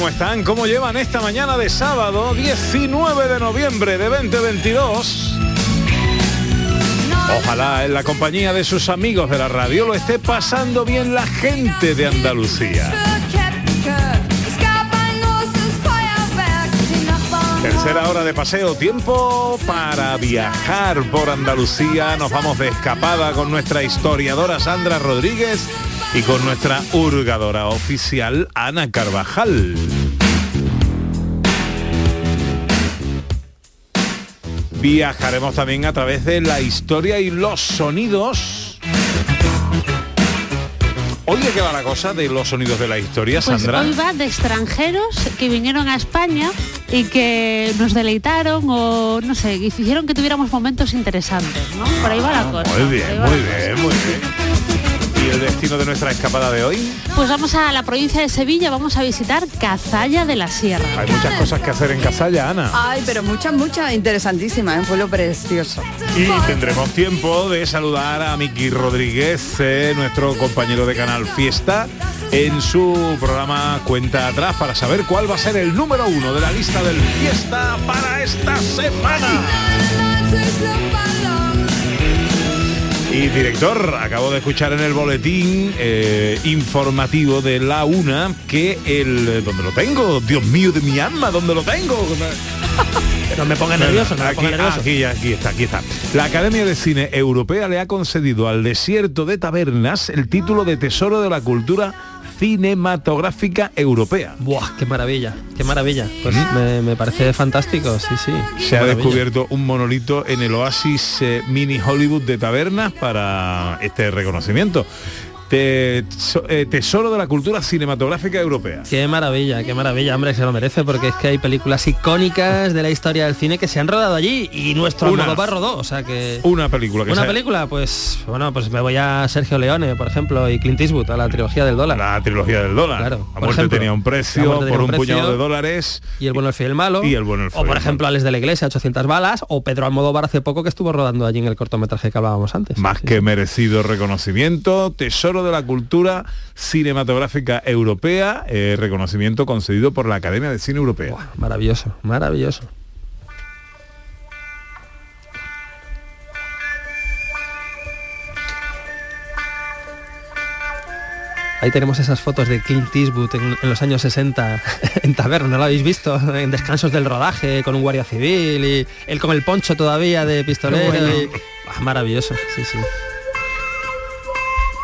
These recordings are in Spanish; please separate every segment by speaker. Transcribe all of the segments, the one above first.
Speaker 1: ¿Cómo están? ¿Cómo llevan esta mañana de sábado 19 de noviembre de 2022? Ojalá en la compañía de sus amigos de la radio lo esté pasando bien la gente de Andalucía. Tercera hora de paseo, tiempo para viajar por Andalucía. Nos vamos de escapada con nuestra historiadora Sandra Rodríguez y con nuestra hurgadora oficial Ana Carvajal. Viajaremos también a través de la historia y los sonidos. Oye, ¿qué va la cosa de los sonidos de la historia,
Speaker 2: Pues
Speaker 1: Sandra?
Speaker 2: hoy va de extranjeros que vinieron a España y que nos deleitaron o no sé, y hicieron que tuviéramos momentos interesantes, ¿no? Por ahí va la cosa.
Speaker 1: Ah, Muy
Speaker 2: por
Speaker 1: bien, muy
Speaker 2: cosa.
Speaker 1: bien, muy bien. ¿Y el destino de nuestra escapada de hoy?
Speaker 2: Pues vamos a la provincia de Sevilla, vamos a visitar Cazalla de la Sierra.
Speaker 1: Hay muchas cosas que hacer en Casalla, Ana.
Speaker 3: Ay, pero muchas, muchas interesantísimas, un pueblo precioso.
Speaker 1: Y tendremos tiempo de saludar a Miki Rodríguez, eh, nuestro compañero de Canal Fiesta, en su programa Cuenta Atrás para saber cuál va a ser el número uno de la lista del Fiesta para esta semana. Y director, acabo de escuchar en el boletín eh, informativo de la UNA que el... ¿Dónde lo tengo? Dios mío de mi alma, ¿dónde lo tengo?
Speaker 4: No me ponga nervioso, no me
Speaker 1: aquí,
Speaker 4: ponga nervioso.
Speaker 1: aquí, aquí está, aquí está. La Academia de Cine Europea le ha concedido al desierto de Tabernas el título de Tesoro de la Cultura Cinematográfica Europea.
Speaker 4: Buah, qué maravilla, qué maravilla. Pues me, me parece fantástico, sí, sí.
Speaker 1: Se ha
Speaker 4: Maravilla.
Speaker 1: descubierto un monolito en el oasis eh, mini Hollywood de Tabernas para este reconocimiento. Te- eh, tesoro de la cultura cinematográfica europea.
Speaker 4: Qué maravilla, qué maravilla, hombre, se lo merece porque es que hay películas icónicas de la historia del cine que se han rodado allí y nuestro
Speaker 1: Una.
Speaker 4: Almodóvar rodó, o sea que
Speaker 1: Una película que
Speaker 4: una película, pues bueno, pues me voy a Sergio Leone, por ejemplo, y Clint Eastwood, a la trilogía del dólar.
Speaker 1: La trilogía del dólar.
Speaker 4: Claro,
Speaker 1: la
Speaker 4: por
Speaker 1: muerte
Speaker 4: ejemplo.
Speaker 1: tenía un precio por un puñado de dólares.
Speaker 4: Y el bueno, el fiel y el malo.
Speaker 1: Y el bueno, el feo
Speaker 4: O por ejemplo, Alex de la Iglesia, 800 balas. O Pedro Almodóvar hace poco que estuvo rodando allí en el cortometraje que hablábamos antes.
Speaker 1: Más
Speaker 4: Sí,
Speaker 1: que
Speaker 4: sí.
Speaker 1: merecido reconocimiento, tesoro de la cultura cinematográfica europea, eh, reconocimiento concedido por la Academia de Cine Europea.
Speaker 4: Maravilloso, maravilloso. Ahí tenemos esas fotos de Clint Eastwood en, en los años 60 en taberna, ¿no lo habéis visto? En descansos del rodaje, con un guardia civil y él con el poncho todavía de pistolero.
Speaker 3: Qué bueno.
Speaker 4: y- Ah, maravilloso, sí, sí.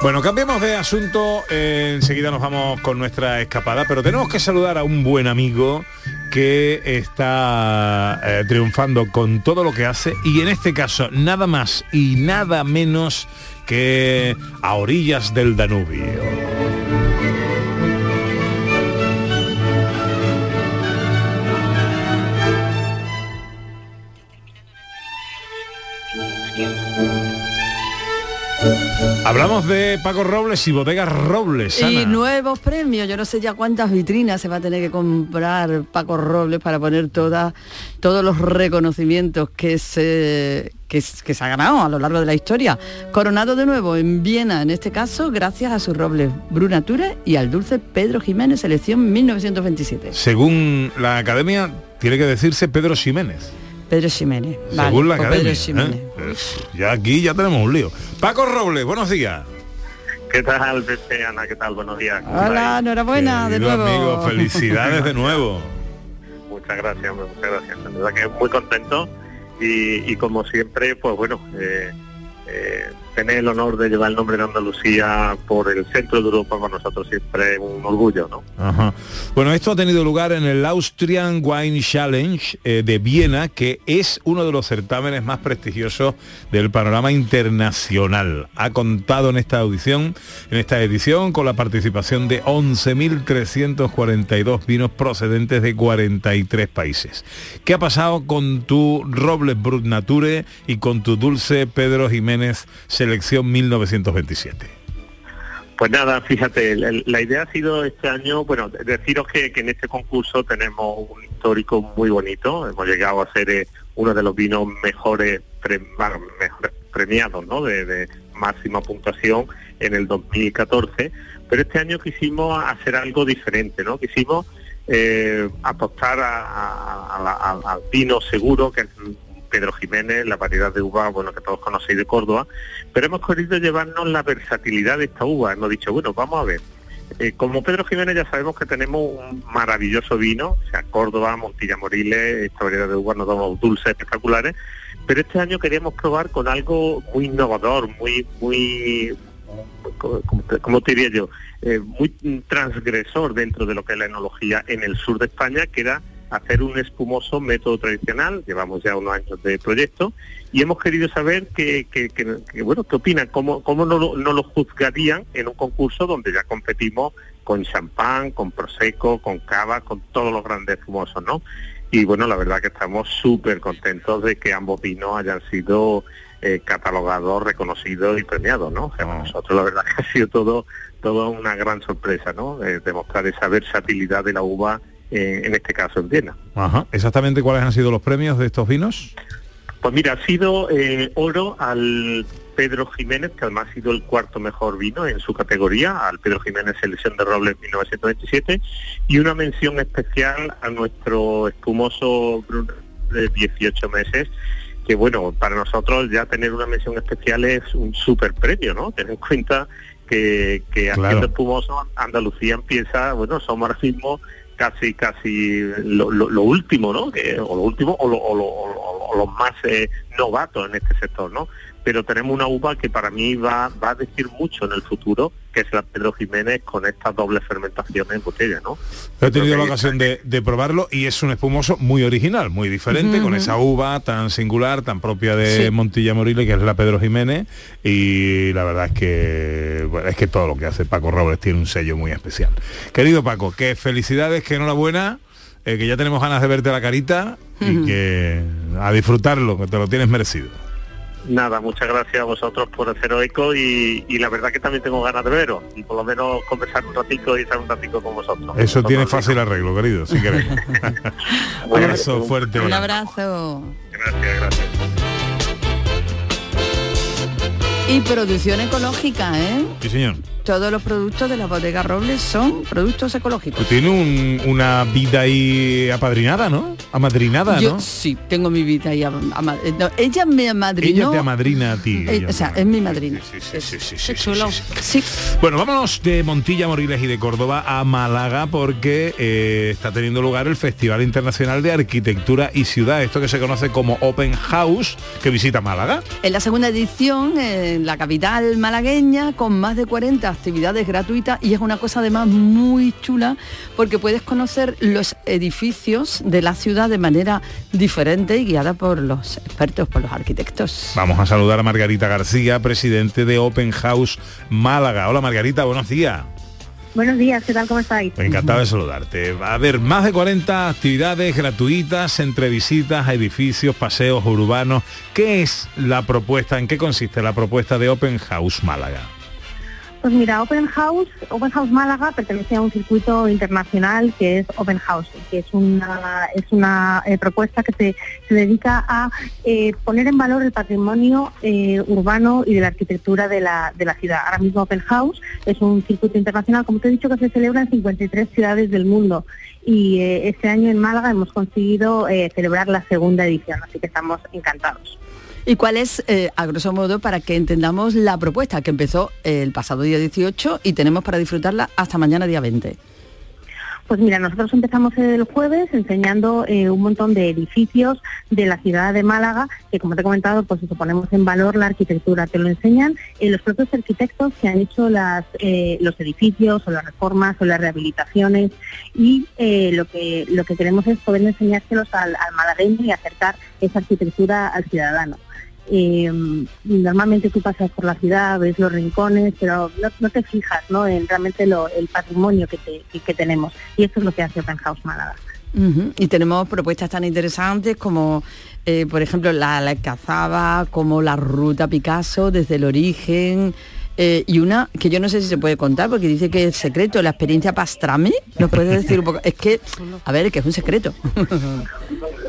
Speaker 1: Bueno, cambiemos de asunto, eh, enseguida nos vamos con nuestra escapada, pero tenemos que saludar a un buen amigo que está eh, triunfando con todo lo que hace y en este caso nada más y nada menos que a orillas del Danubio. Hablamos de Paco Robles y Bodegas Robles.
Speaker 3: Y nuevos premios, yo no sé ya cuántas vitrinas se va a tener que comprar Paco Robles para poner todas todos los reconocimientos que se, que, que se ha ganado a lo largo de la historia. Coronado de nuevo en Viena, en este caso, gracias a sus robles Brunatura y al dulce Pedro Jiménez, selección 1927.
Speaker 1: Según la academia, tiene que decirse Pedro Ximénez.
Speaker 3: Pedro Jiménez. vale,
Speaker 1: Según la academia.
Speaker 3: Pedro.
Speaker 1: ¿eh? Eh, Ya aquí ya tenemos un lío. Paco Robles, buenos días.
Speaker 5: ¿Qué tal, Pepe, Ana? ¿Qué tal? Buenos días. ¿Cómo
Speaker 3: Hola, enhorabuena, de nuevo.
Speaker 1: amigo, felicidades de nuevo.
Speaker 5: Muchas gracias, hombre, muchas gracias. La verdad que muy contento y, y como siempre, pues bueno, eh, eh, tener el honor de llevar el nombre de Andalucía por el centro de Europa para nosotros siempre un orgullo, ¿no?
Speaker 1: Bueno, esto ha tenido lugar en el Austrian Wine Challenge eh, de Viena, que es uno de los certámenes más prestigiosos del panorama internacional. Ha contado en esta audición, en esta edición, con la participación de 11.342 vinos procedentes de 43 países. ¿Qué ha pasado con tu Robles Brut Nature y con tu dulce Pedro Jiménez selección 1927?
Speaker 5: Pues nada, fíjate, la idea ha sido este año, bueno, deciros que, que en este concurso tenemos un histórico muy bonito, hemos llegado a ser eh, uno de los vinos mejores, bueno, premiados, ¿no? De, máxima puntuación en el 2014, pero este año quisimos hacer algo diferente, ¿no? Quisimos eh, apostar a- al vino seguro, que Pedro Jiménez, la variedad de uva, bueno, que todos conocéis de Córdoba, pero hemos querido llevarnos la versatilidad de esta uva. Hemos dicho, bueno, vamos a ver. eh, como Pedro Jiménez ya sabemos que tenemos un maravilloso vino, o sea, Córdoba, Montilla Moriles, esta variedad de uvas nos damos dulces espectaculares, pero este año queríamos probar con algo muy innovador, muy, muy, como te diría yo, eh, muy transgresor dentro de lo que es la enología en el sur de España, que era hacer un espumoso método tradicional, llevamos ya unos años de proyecto, y hemos querido saber que, que- que- que, bueno, qué opinan, cómo, cómo no, lo- no lo juzgarían en un concurso donde ya competimos con champán, con prosecco, con cava, con todos los grandes espumosos, ¿no? Y bueno, la verdad que estamos súper contentos de que ambos vinos hayan sido eh, catalogados, reconocidos y premiados, ¿no? O sea, para nosotros la verdad que ha sido todo, todo una gran sorpresa, ¿no? Eh, demostrar esa versatilidad de la uva, en este caso en Viena.
Speaker 1: Ajá. ¿Exactamente cuáles han sido los premios de estos vinos?
Speaker 5: Pues mira, ha sido eh, oro al Pedro Jiménez, que además ha sido el cuarto mejor vino en su categoría, al Pedro Jiménez Selección de Robles 1927, y una mención especial a nuestro espumoso Bruno de 18 meses, que bueno, para nosotros ya tener una mención especial es un super premio, ¿no? Ten en cuenta que, que
Speaker 1: Claro.
Speaker 5: haciendo espumoso Andalucía empieza, bueno, somos ahora mismo casi casi lo, lo- lo último, ¿no? O lo último o, lo- los más eh, novatos en este sector, ¿no? Pero tenemos una uva que para mí va, va a decir mucho en el futuro, que es la Pedro Jiménez con esta doble fermentación en botella, ¿no?
Speaker 1: He tenido la ocasión de, de probarlo y es un espumoso muy original, muy diferente, con esa uva tan singular, tan propia de
Speaker 3: Sí.
Speaker 1: Montilla Moriles, que es la Pedro Jiménez, y la verdad es que bueno, es que todo lo que hace Paco Robles tiene un sello muy especial. Querido Paco, que felicidades, que enhorabuena, eh, que ya tenemos ganas de verte la carita y que a disfrutarlo, que te lo tienes merecido.
Speaker 5: Nada, muchas gracias a vosotros por hacer eco y, y la verdad que también tengo ganas de veros y por lo menos conversar un ratito y estar un ratito con vosotros.
Speaker 1: Eso tiene fácil arreglo, querido, si querés. un abrazo fuerte.
Speaker 3: Un abrazo.
Speaker 5: Gracias, gracias.
Speaker 3: Y producción ecológica, ¿eh?
Speaker 1: Sí, señor.
Speaker 3: Todos los productos de la bodega Robles son productos ecológicos.
Speaker 1: Tú tienes un- una vida ahí apadrinada, ¿no? Amadrinada,
Speaker 3: Yo
Speaker 1: ¿no?
Speaker 3: sí, tengo mi vida ahí. ama- ama- eh, no, ella me amadrinó.
Speaker 1: Ella te amadrina a ti.
Speaker 3: Eh, o sea, es mi madrina.
Speaker 1: Sí, sí, sí, sí, sí,
Speaker 2: Qué
Speaker 1: sí,
Speaker 2: chulo.
Speaker 1: sí, sí.
Speaker 3: Sí,
Speaker 1: Bueno, vámonos de Montilla, Moriles y de Córdoba a Málaga porque eh, está teniendo lugar el Festival Internacional de Arquitectura y Ciudad, esto que se conoce como Open House, que visita Málaga.
Speaker 3: en la segunda edición en la capital malagueña con más de 40 actividades gratuitas y es una cosa además muy chula porque puedes conocer los edificios de la ciudad de manera diferente y guiada por los expertos, por los arquitectos.
Speaker 1: Vamos a saludar a Margarita García, presidente de Open House Málaga. Hola Margarita, buenos días.
Speaker 6: Buenos días, ¿qué tal? ¿Cómo estáis?
Speaker 1: Encantado de saludarte. Va a haber más de 40 actividades gratuitas entre visitas a edificios, paseos urbanos. ¿Qué es la propuesta? ¿En qué consiste la propuesta de Open House Málaga?
Speaker 6: Pues mira, Open House, Open House Málaga pertenece a un circuito internacional que es Open House, que es una, es una eh, propuesta que se, se dedica a eh, poner en valor el patrimonio eh, urbano y de la arquitectura de la, de la ciudad. Ahora mismo Open House es un circuito internacional, como te he dicho, que se celebra en 53 ciudades del mundo. Y eh, este año en Málaga hemos conseguido celebrar la segunda edición, así que estamos encantados.
Speaker 3: ¿Y cuál es, eh, a grosso modo, para que entendamos la propuesta que empezó el pasado día 18 y tenemos para disfrutarla hasta mañana día 20?
Speaker 6: Pues mira, nosotros empezamos el jueves enseñando eh, un montón de edificios de la ciudad de Málaga, que como te he comentado, pues eso, ponemos en valor la arquitectura. Te lo enseñan eh, los propios arquitectos que han hecho las, los edificios o las reformas o las rehabilitaciones y lo, que, lo que queremos es poder enseñárselos al, al malagueño y acercar esa arquitectura al ciudadano. Eh, normalmente tú pasas por la ciudad, ves los rincones, pero no, no te fijas ¿no? en realmente lo- el patrimonio que, te- que- que tenemos. Y eso es lo que hace Open House Málaga.
Speaker 3: Y tenemos propuestas tan interesantes como, eh, por ejemplo, la, la cazaba, como la ruta Picasso desde el origen. eh, y una que yo no sé si se puede contar porque dice que es secreto, la experiencia Pastrami. ¿Nos puedes decir un poco? Es que, a ver, es que es un secreto.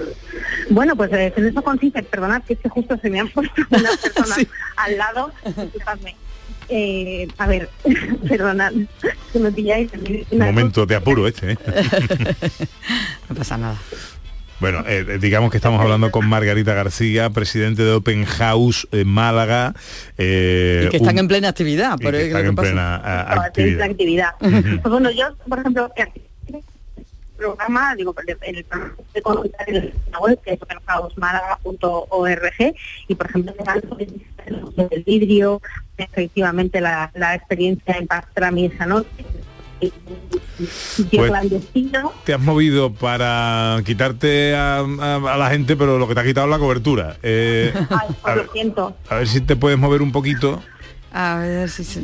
Speaker 6: Bueno, pues eh, en eso consiste, perdonad que es que justo se me han puesto unas personas
Speaker 3: Sí.
Speaker 6: al lado, disculpadme. Eh, a ver, perdonad, que me pilláis.
Speaker 1: Un momento de apuro este, ¿eh?
Speaker 3: No pasa nada.
Speaker 1: Bueno, eh, eh, digamos que estamos hablando con Margarita García, presidente de Open House en Málaga. eh,
Speaker 3: y que están
Speaker 1: un-
Speaker 3: en plena actividad.
Speaker 1: y
Speaker 3: por
Speaker 1: que
Speaker 3: ahí
Speaker 1: están
Speaker 3: que
Speaker 1: en
Speaker 3: pasa.
Speaker 1: plena actividad.
Speaker 6: actividad. Pues bueno, yo, por ejemplo, programa, digo, el, el programa de consultar en la web, que es openhousemálaga.org, y por ejemplo, el vidrio, efectivamente la, la experiencia en Pastrami esa noche,
Speaker 1: Pues-. Te has movido para quitarte a, a- a la gente, pero lo que te ha quitado es la cobertura. Eh,
Speaker 6: Ay,
Speaker 1: a,
Speaker 6: pues
Speaker 1: ver,
Speaker 6: lo siento.
Speaker 1: a ver si te puedes mover un poquito.
Speaker 3: A ver si se-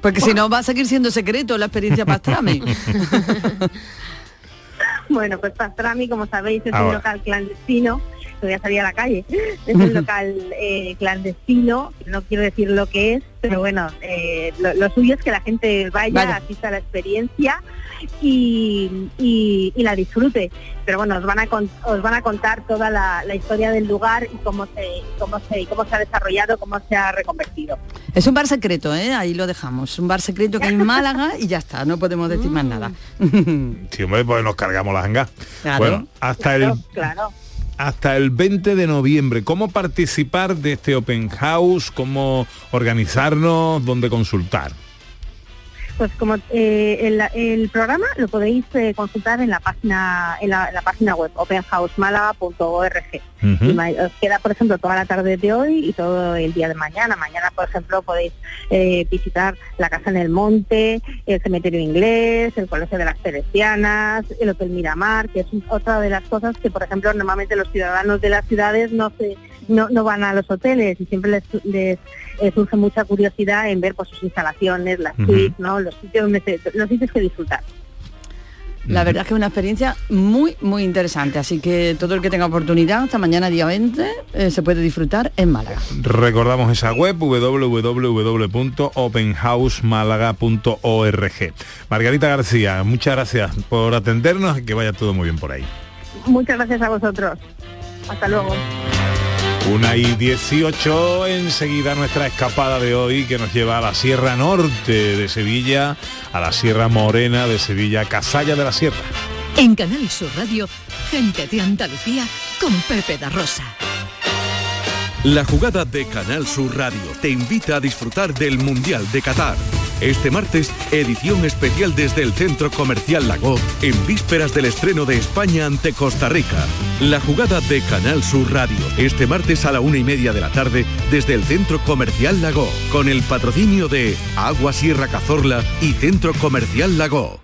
Speaker 3: Porque si no va a seguir siendo secreto la experiencia Pastrami.
Speaker 6: Bueno, pues Pastrami, como sabéis, es
Speaker 1: Ahora.
Speaker 6: un local clandestino. Voy a salir a la calle. Es un local eh, clandestino. No quiero decir lo que es, pero bueno, eh, lo, lo suyo es que la gente vaya,
Speaker 3: Vaya.
Speaker 6: asista a la experiencia y, y- y la disfrute. Pero bueno, os van a, con- os van a contar toda la, la historia del lugar y cómo se, cómo se, cómo se ha desarrollado, cómo se ha reconvertido.
Speaker 3: Es un bar secreto, ¿eh? ahí lo dejamos. Un bar secreto que hay en Málaga y ya está, no podemos decir más nada.
Speaker 1: Sí, hombre, pues nos cargamos las hangas.
Speaker 3: Claro.
Speaker 1: Bueno, hasta el,
Speaker 6: Claro, claro.
Speaker 1: hasta el 20 de noviembre. ¿Cómo participar de este Open House? ¿Cómo organizarnos? ¿Dónde consultar?
Speaker 6: Pues como eh, el, el programa lo podéis eh, consultar en la página en la, la página web openhousemálaga.org.
Speaker 1: Ujú.
Speaker 6: Y ma- os queda, por ejemplo, toda la tarde de hoy y todo el día de mañana. Mañana, por ejemplo, podéis eh, visitar la Casa en el Monte, el Cementerio Inglés, el Colegio de las Teresianas, el Hotel Miramar, que es otra de las cosas que, por ejemplo, normalmente los ciudadanos de las ciudades no se no, no van a los hoteles y siempre les, les eh, surge mucha curiosidad en ver pues, sus instalaciones, las suites, ¿no? los sitios donde se- los sitios que disfrutar.
Speaker 3: La verdad es que es una experiencia muy, muy interesante. Así que todo el que tenga oportunidad, hasta mañana día 20, eh, se puede disfrutar en Málaga.
Speaker 1: Recordamos esa web www.openhousemálaga.org. Margarita García, muchas gracias por atendernos y que vaya todo muy bien por ahí.
Speaker 6: Muchas gracias a vosotros. Hasta luego.
Speaker 1: Una y 18, enseguida nuestra escapada de hoy que nos lleva a la Sierra Norte de Sevilla, a la Sierra Morena de Sevilla, Casalla de la Sierra.
Speaker 7: En Canal Sur Radio, gente de Andalucía con Pepe da Rosa.
Speaker 8: La jugada de Canal Sur Radio te invita a disfrutar del Mundial de Qatar. Este martes, edición especial desde el Centro Comercial Lago, en vísperas del estreno de España ante Costa Rica. La jugada de Canal Sur Radio, este martes a la una y media de la tarde, desde el Centro Comercial Lago, con el patrocinio de Agua Sierra Cazorla y Centro Comercial Lago.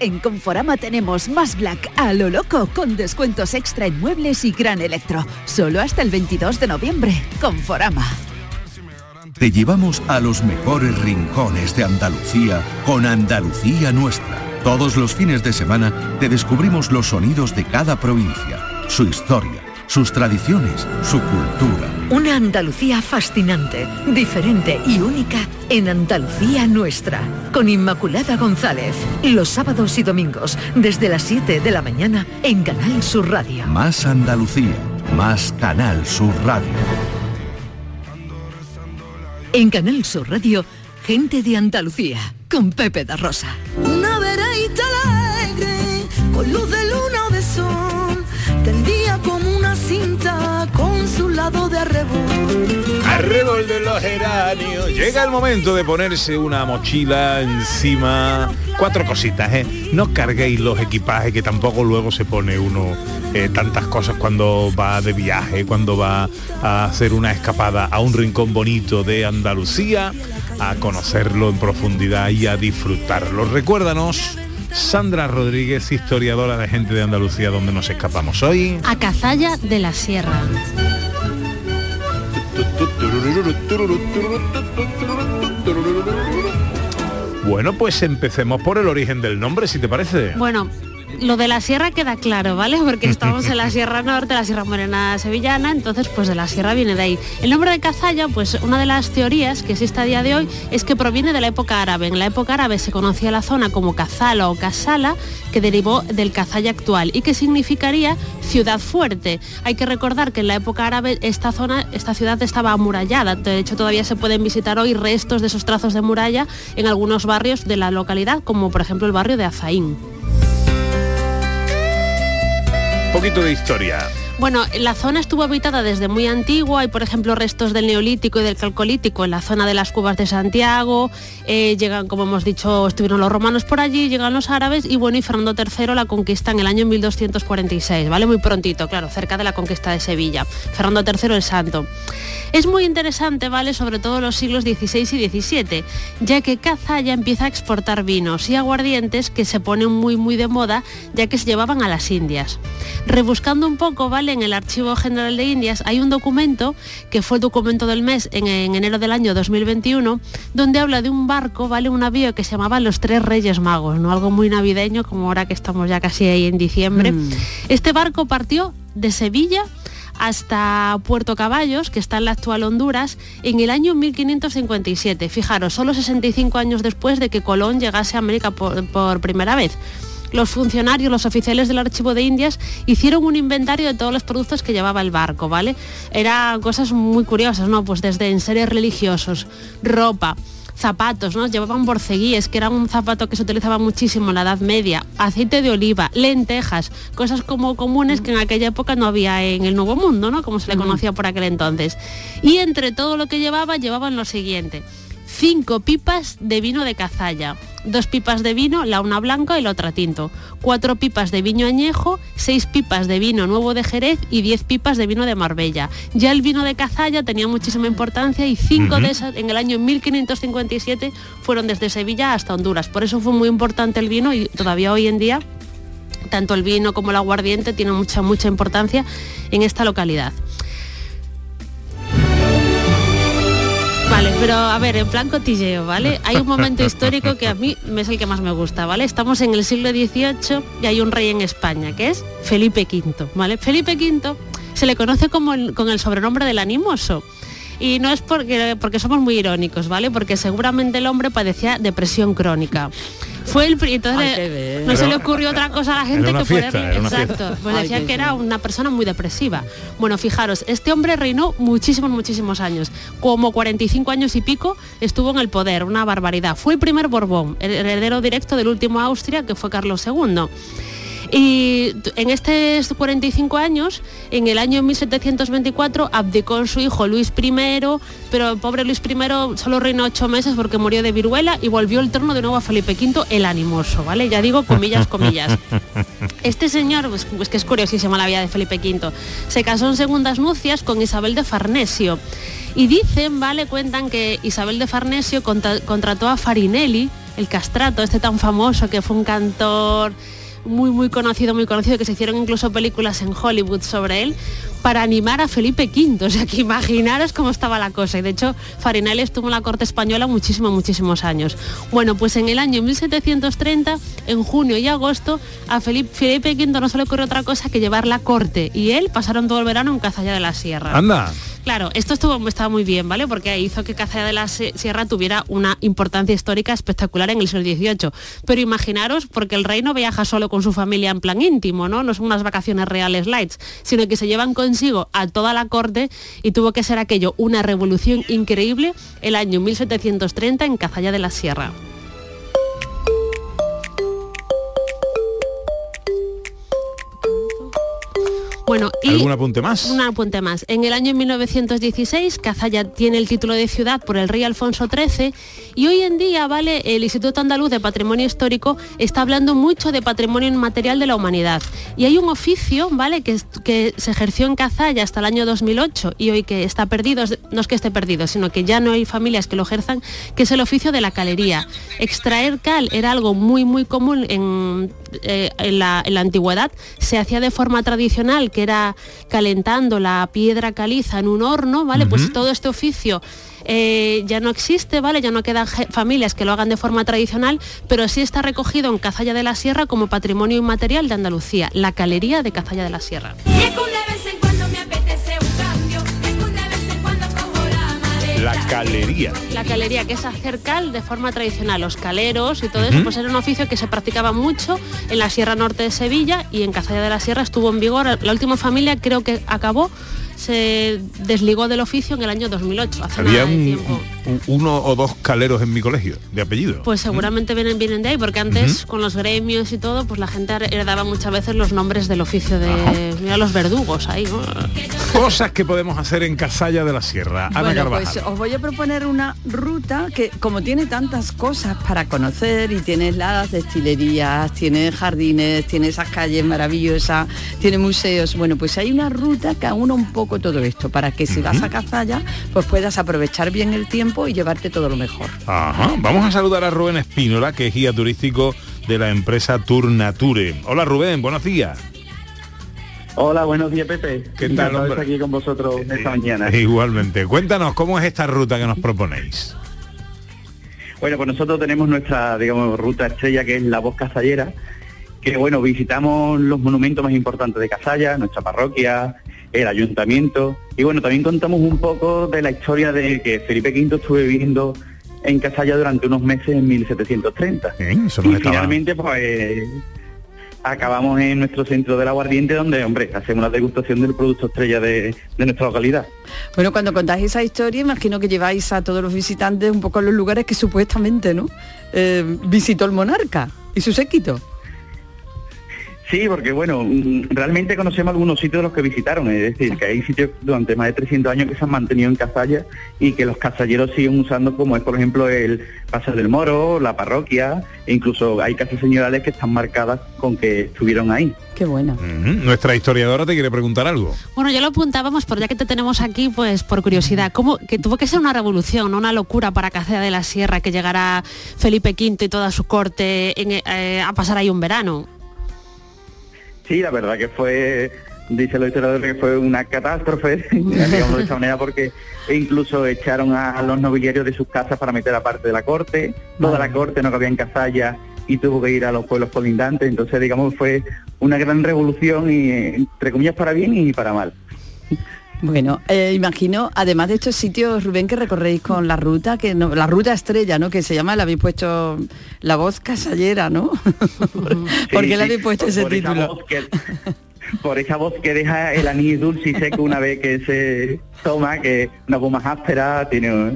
Speaker 9: En Conforama tenemos más Black a lo loco con descuentos extra en muebles y gran electro. Solo hasta el 22 de noviembre. Conforama.
Speaker 8: Te llevamos a los mejores rincones de Andalucía con Andalucía Nuestra. Todos los fines de semana te descubrimos los sonidos de cada provincia, su historia, sus tradiciones, su cultura.
Speaker 7: Una Andalucía fascinante, diferente y única en Andalucía Nuestra, con Inmaculada González, los sábados y domingos, desde las 7 de la mañana en Canal Sur Radio.
Speaker 8: Más Andalucía, más Canal Sur Radio.
Speaker 7: En Canal Sur Radio, Gente de Andalucía, con Pepe da Rosa.
Speaker 10: Una alegre, con luz de luna o de sol, tendía como lado de arrebol.
Speaker 1: Arrebol de los geranios. Llega el momento de ponerse una mochila encima. Cuatro cositas, ¿eh? No carguéis los equipajes que tampoco luego se pone uno eh, tantas cosas cuando va de viaje, cuando va a hacer una escapada a un rincón bonito de Andalucía, a conocerlo en profundidad y a disfrutarlo. Recuérdanos. Sandra Rodríguez, historiadora de gente de Andalucía, donde nos escapamos hoy.
Speaker 2: A Cazalla de la Sierra.
Speaker 1: Bueno, pues empecemos por el origen del nombre, si te parece.
Speaker 2: Bueno, lo de la sierra queda claro, ¿vale? Porque estamos en la Sierra Norte, la Sierra Morena Sevillana, entonces pues de la sierra viene de ahí. El nombre de Cazalla, pues una de las teorías que existe a día de hoy es que proviene de la época árabe. En la época árabe se conocía la zona como Cazala o Casala, que derivó del Cazalla actual y que significaría ciudad fuerte. Hay que recordar que en la época árabe esta zona, esta ciudad estaba amurallada. De hecho, todavía se pueden visitar hoy restos de esos trazos de muralla en algunos barrios de la localidad, como por ejemplo el barrio de Azaín.
Speaker 1: Poquito de historia.
Speaker 2: Bueno, la zona estuvo habitada desde muy antiguo, hay por ejemplo restos del neolítico y del calcolítico en la zona de las cuevas de Santiago, eh, llegan, como hemos dicho, estuvieron los romanos por allí, llegan los árabes y bueno, y Fernando III la conquista en el año 1246, ¿vale? Muy prontito, claro, cerca de la conquista de Sevilla. Fernando III el Santo. Es muy interesante, ¿vale? Sobre todo los siglos XVI y XVII, ya que Cazalla empieza a exportar vinos y aguardientes que se ponen muy muy de moda, ya que se llevaban a las Indias. Rebuscando un poco, ¿vale? En el Archivo General de Indias hay un documento, que fue el documento del mes en, en enero del año 2021, donde habla de un barco, ¿vale? Un navío que se llamaba Los Tres Reyes Magos, ¿no? Algo muy navideño, como ahora que estamos ya casi ahí en diciembre.
Speaker 3: Mm.
Speaker 2: Este barco partió de Sevilla hasta Puerto Caballos, que está en la actual Honduras, en el año 1557. Fijaros, solo 65 años después de que Colón llegase a América por, por primera vez los funcionarios, los oficiales del Archivo de Indias hicieron un inventario de todos los productos que llevaba el barco, ¿vale? Eran cosas muy curiosas, ¿no? Pues desde enseres religiosos, ropa, zapatos, ¿no? Llevaban borceguíes, que era un zapato que se utilizaba muchísimo en la Edad Media, aceite de oliva, lentejas, cosas como comunes que en aquella época no había en el Nuevo Mundo, ¿no? Como se le conocía por aquel entonces. Y entre todo lo que llevaba, llevaban lo siguiente. Cinco pipas de vino de cazalla, dos pipas de vino, la una blanca y la otra tinto, cuatro pipas de vino añejo, seis pipas de vino nuevo de Jerez y diez pipas de vino de Marbella. Ya el vino de cazalla tenía muchísima importancia y cinco de esas en el año 1557 fueron desde Sevilla hasta Honduras. Por eso fue muy importante el vino y todavía hoy en día tanto el vino como el aguardiente tienen mucha, mucha importancia en esta localidad. Vale, pero a ver, en plan cotilleo, ¿vale? Hay un momento histórico que a mí es el que más me gusta, ¿vale? Estamos en el siglo XVIII y hay un rey en España, que es Felipe V, ¿vale? Felipe V se le conoce como con el sobrenombre del animoso. Y no es porque, porque somos muy irónicos, ¿vale? Porque seguramente el hombre padecía depresión crónica. Fue el entonces
Speaker 3: Ay,
Speaker 2: no se le ocurrió otra cosa a la gente
Speaker 1: Era una
Speaker 2: que
Speaker 1: fiesta, una
Speaker 2: exacto.
Speaker 1: Fiesta.
Speaker 2: pues
Speaker 3: Ay,
Speaker 2: decían que era una persona muy depresiva. Bueno fijaros este hombre reinó muchísimos muchísimos años. Como 45 años y pico estuvo en el poder una barbaridad. Fue el primer Borbón el heredero directo del último Austria que fue Carlos II y en estos 45 años, en el año 1724, abdicó su hijo Luis I, pero el pobre Luis I solo reinó ocho meses porque murió de viruela y volvió el trono de nuevo a Felipe V el animoso, ¿vale? Ya digo, comillas, comillas. Este señor, pues, pues que es curiosísima la vida de Felipe V, se casó en segundas nupcias con Isabel de Farnesio. Y dicen, ¿vale? Cuentan que Isabel de Farnesio contra- contrató a Farinelli, el castrato, este tan famoso que fue un cantor muy muy conocido, muy conocido, que se hicieron incluso películas en Hollywood sobre él, para animar a Felipe V. O sea, que imaginaros cómo estaba la cosa. Y de hecho, Farinelli estuvo en la corte española muchísimos, muchísimos años. Bueno, pues en el año 1730, en junio y agosto, a Felipe, Felipe V no se le ocurrió otra cosa que llevar la corte. Y él pasaron todo el verano en Cazalla de la Sierra.
Speaker 1: Anda.
Speaker 2: Claro, esto estuvo, estaba muy bien, ¿vale? Porque hizo que Cazalla de la Sierra tuviera una importancia histórica espectacular en el siglo XVIII. Pero imaginaros, porque el rey no viaja solo con su familia en plan íntimo, ¿no? No son unas vacaciones reales lights, sino que se llevan consigo a toda la corte y tuvo que ser aquello una revolución increíble el año 1730 en Cazalla de la Sierra. Bueno, y
Speaker 1: ¿Algún apunte más?
Speaker 2: Un apunte más. En el año 1916, Cazalla tiene el título de ciudad por el rey Alfonso XIII y hoy en día, ¿vale? El Instituto Andaluz de Patrimonio Histórico está hablando mucho de patrimonio inmaterial de la humanidad. Y hay un oficio, ¿vale? Que, que se ejerció en Cazalla hasta el año 2008 y hoy que está perdido, no es que esté perdido, sino que ya no hay familias que lo ejerzan, que es el oficio de la calería. Extraer cal era algo muy, muy común en, eh, en, la, en la antigüedad. Se hacía de forma tradicional que era calentando la piedra caliza en un horno, ¿vale? Pues todo este oficio eh, ya no existe, ¿vale? Ya no quedan familias que lo hagan de forma tradicional, pero sí está recogido en Cazalla de la Sierra como patrimonio inmaterial de Andalucía, la calería de Cazalla de la Sierra.
Speaker 1: La calería.
Speaker 2: La calería, que es hacer cal de forma tradicional. Los caleros y todo eso, pues era un oficio que se practicaba mucho en la Sierra Norte de Sevilla y en Cazalla de la Sierra estuvo en vigor. La última familia creo que acabó se desligó del oficio en el año 2008. Hace
Speaker 1: Había un- uno o dos caleros en mi colegio, de apellido.
Speaker 2: Pues seguramente vienen, vienen de ahí, porque antes con los gremios y todo, pues la gente heredaba muchas veces los nombres del oficio de mira los verdugos ahí. ¿no?
Speaker 1: Cosas que podemos hacer en Casalla de la Sierra. Ana
Speaker 3: Bueno,
Speaker 1: Carvajal.
Speaker 3: pues os voy a proponer una ruta que como tiene tantas cosas para conocer y tiene las destilerías, tiene jardines, tiene esas calles maravillosas, tiene museos, bueno, pues hay una ruta que aúna un poco todo esto para que si vas a Cazalla, pues puedas aprovechar bien el tiempo y llevarte todo lo mejor.
Speaker 1: Ajá. Vamos a saludar a Rubén Espínola, que es guía turístico de la empresa Tournature. Hola Rubén, buenos días.
Speaker 11: Hola, buenos días Pepe.
Speaker 1: ¿Qué tal,
Speaker 11: estar aquí con vosotros esta mañana.
Speaker 1: Igualmente. Cuéntanos, ¿cómo es esta ruta que nos proponéis?
Speaker 11: Bueno, pues nosotros tenemos nuestra, digamos, ruta estrella que es la Voz Cazallera, que bueno, visitamos los monumentos más importantes de Cazalla, nuestra parroquia, el ayuntamiento, y bueno, también contamos un poco de la historia de que Felipe V estuvo viviendo en Cazalla durante unos meses en 1730.
Speaker 1: eso
Speaker 11: y
Speaker 1: estaba-
Speaker 11: finalmente, pues acabamos en nuestro centro del aguardiente donde, hombre, hacemos la degustación del producto estrella de, de nuestra localidad.
Speaker 3: Bueno, cuando contáis esa historia, imagino que lleváis a todos los visitantes un poco a los lugares que supuestamente, ¿no? Eh, visitó el monarca y su séquito.
Speaker 11: Sí, porque bueno, realmente conocemos algunos sitios de los que visitaron, es decir, que hay sitios durante más de 300 años que se han mantenido en Cazalla y que los cazalleros siguen usando como es por ejemplo el Paseo del Moro, la parroquia, e incluso hay casas señorales que están marcadas con que estuvieron ahí.
Speaker 3: Qué buena.
Speaker 1: Ujú. Nuestra historiadora te quiere preguntar algo.
Speaker 2: Bueno, ya lo apuntábamos, pero ya que te tenemos aquí, pues por curiosidad, ¿cómo que tuvo que ser una revolución, ¿no? una locura para Cacea de la Sierra que llegara Felipe V y toda su corte en, eh, a pasar ahí un verano?
Speaker 11: Sí, la verdad que fue, dice los historiadores que fue una catástrofe, digamos de esta manera, porque incluso echaron a, los nobiliarios de sus casas para meter a parte de la corte, toda la corte no cabía en Cazalla y tuvo que ir a los pueblos colindantes, entonces digamos fue una gran revolución y eh, entre comillas para bien y para mal.
Speaker 3: Bueno, eh, imagino, además de estos sitios, Rubén, que recorréis con la ruta, que no, la ruta estrella, ¿no? Que se llama, le habéis puesto la voz casallera, ¿no? ¿Por qué le habéis puesto ese
Speaker 11: por
Speaker 3: título?
Speaker 11: que- por esa voz que deja el anís dulce y seco una vez que se toma, que una voz más áspera, tiene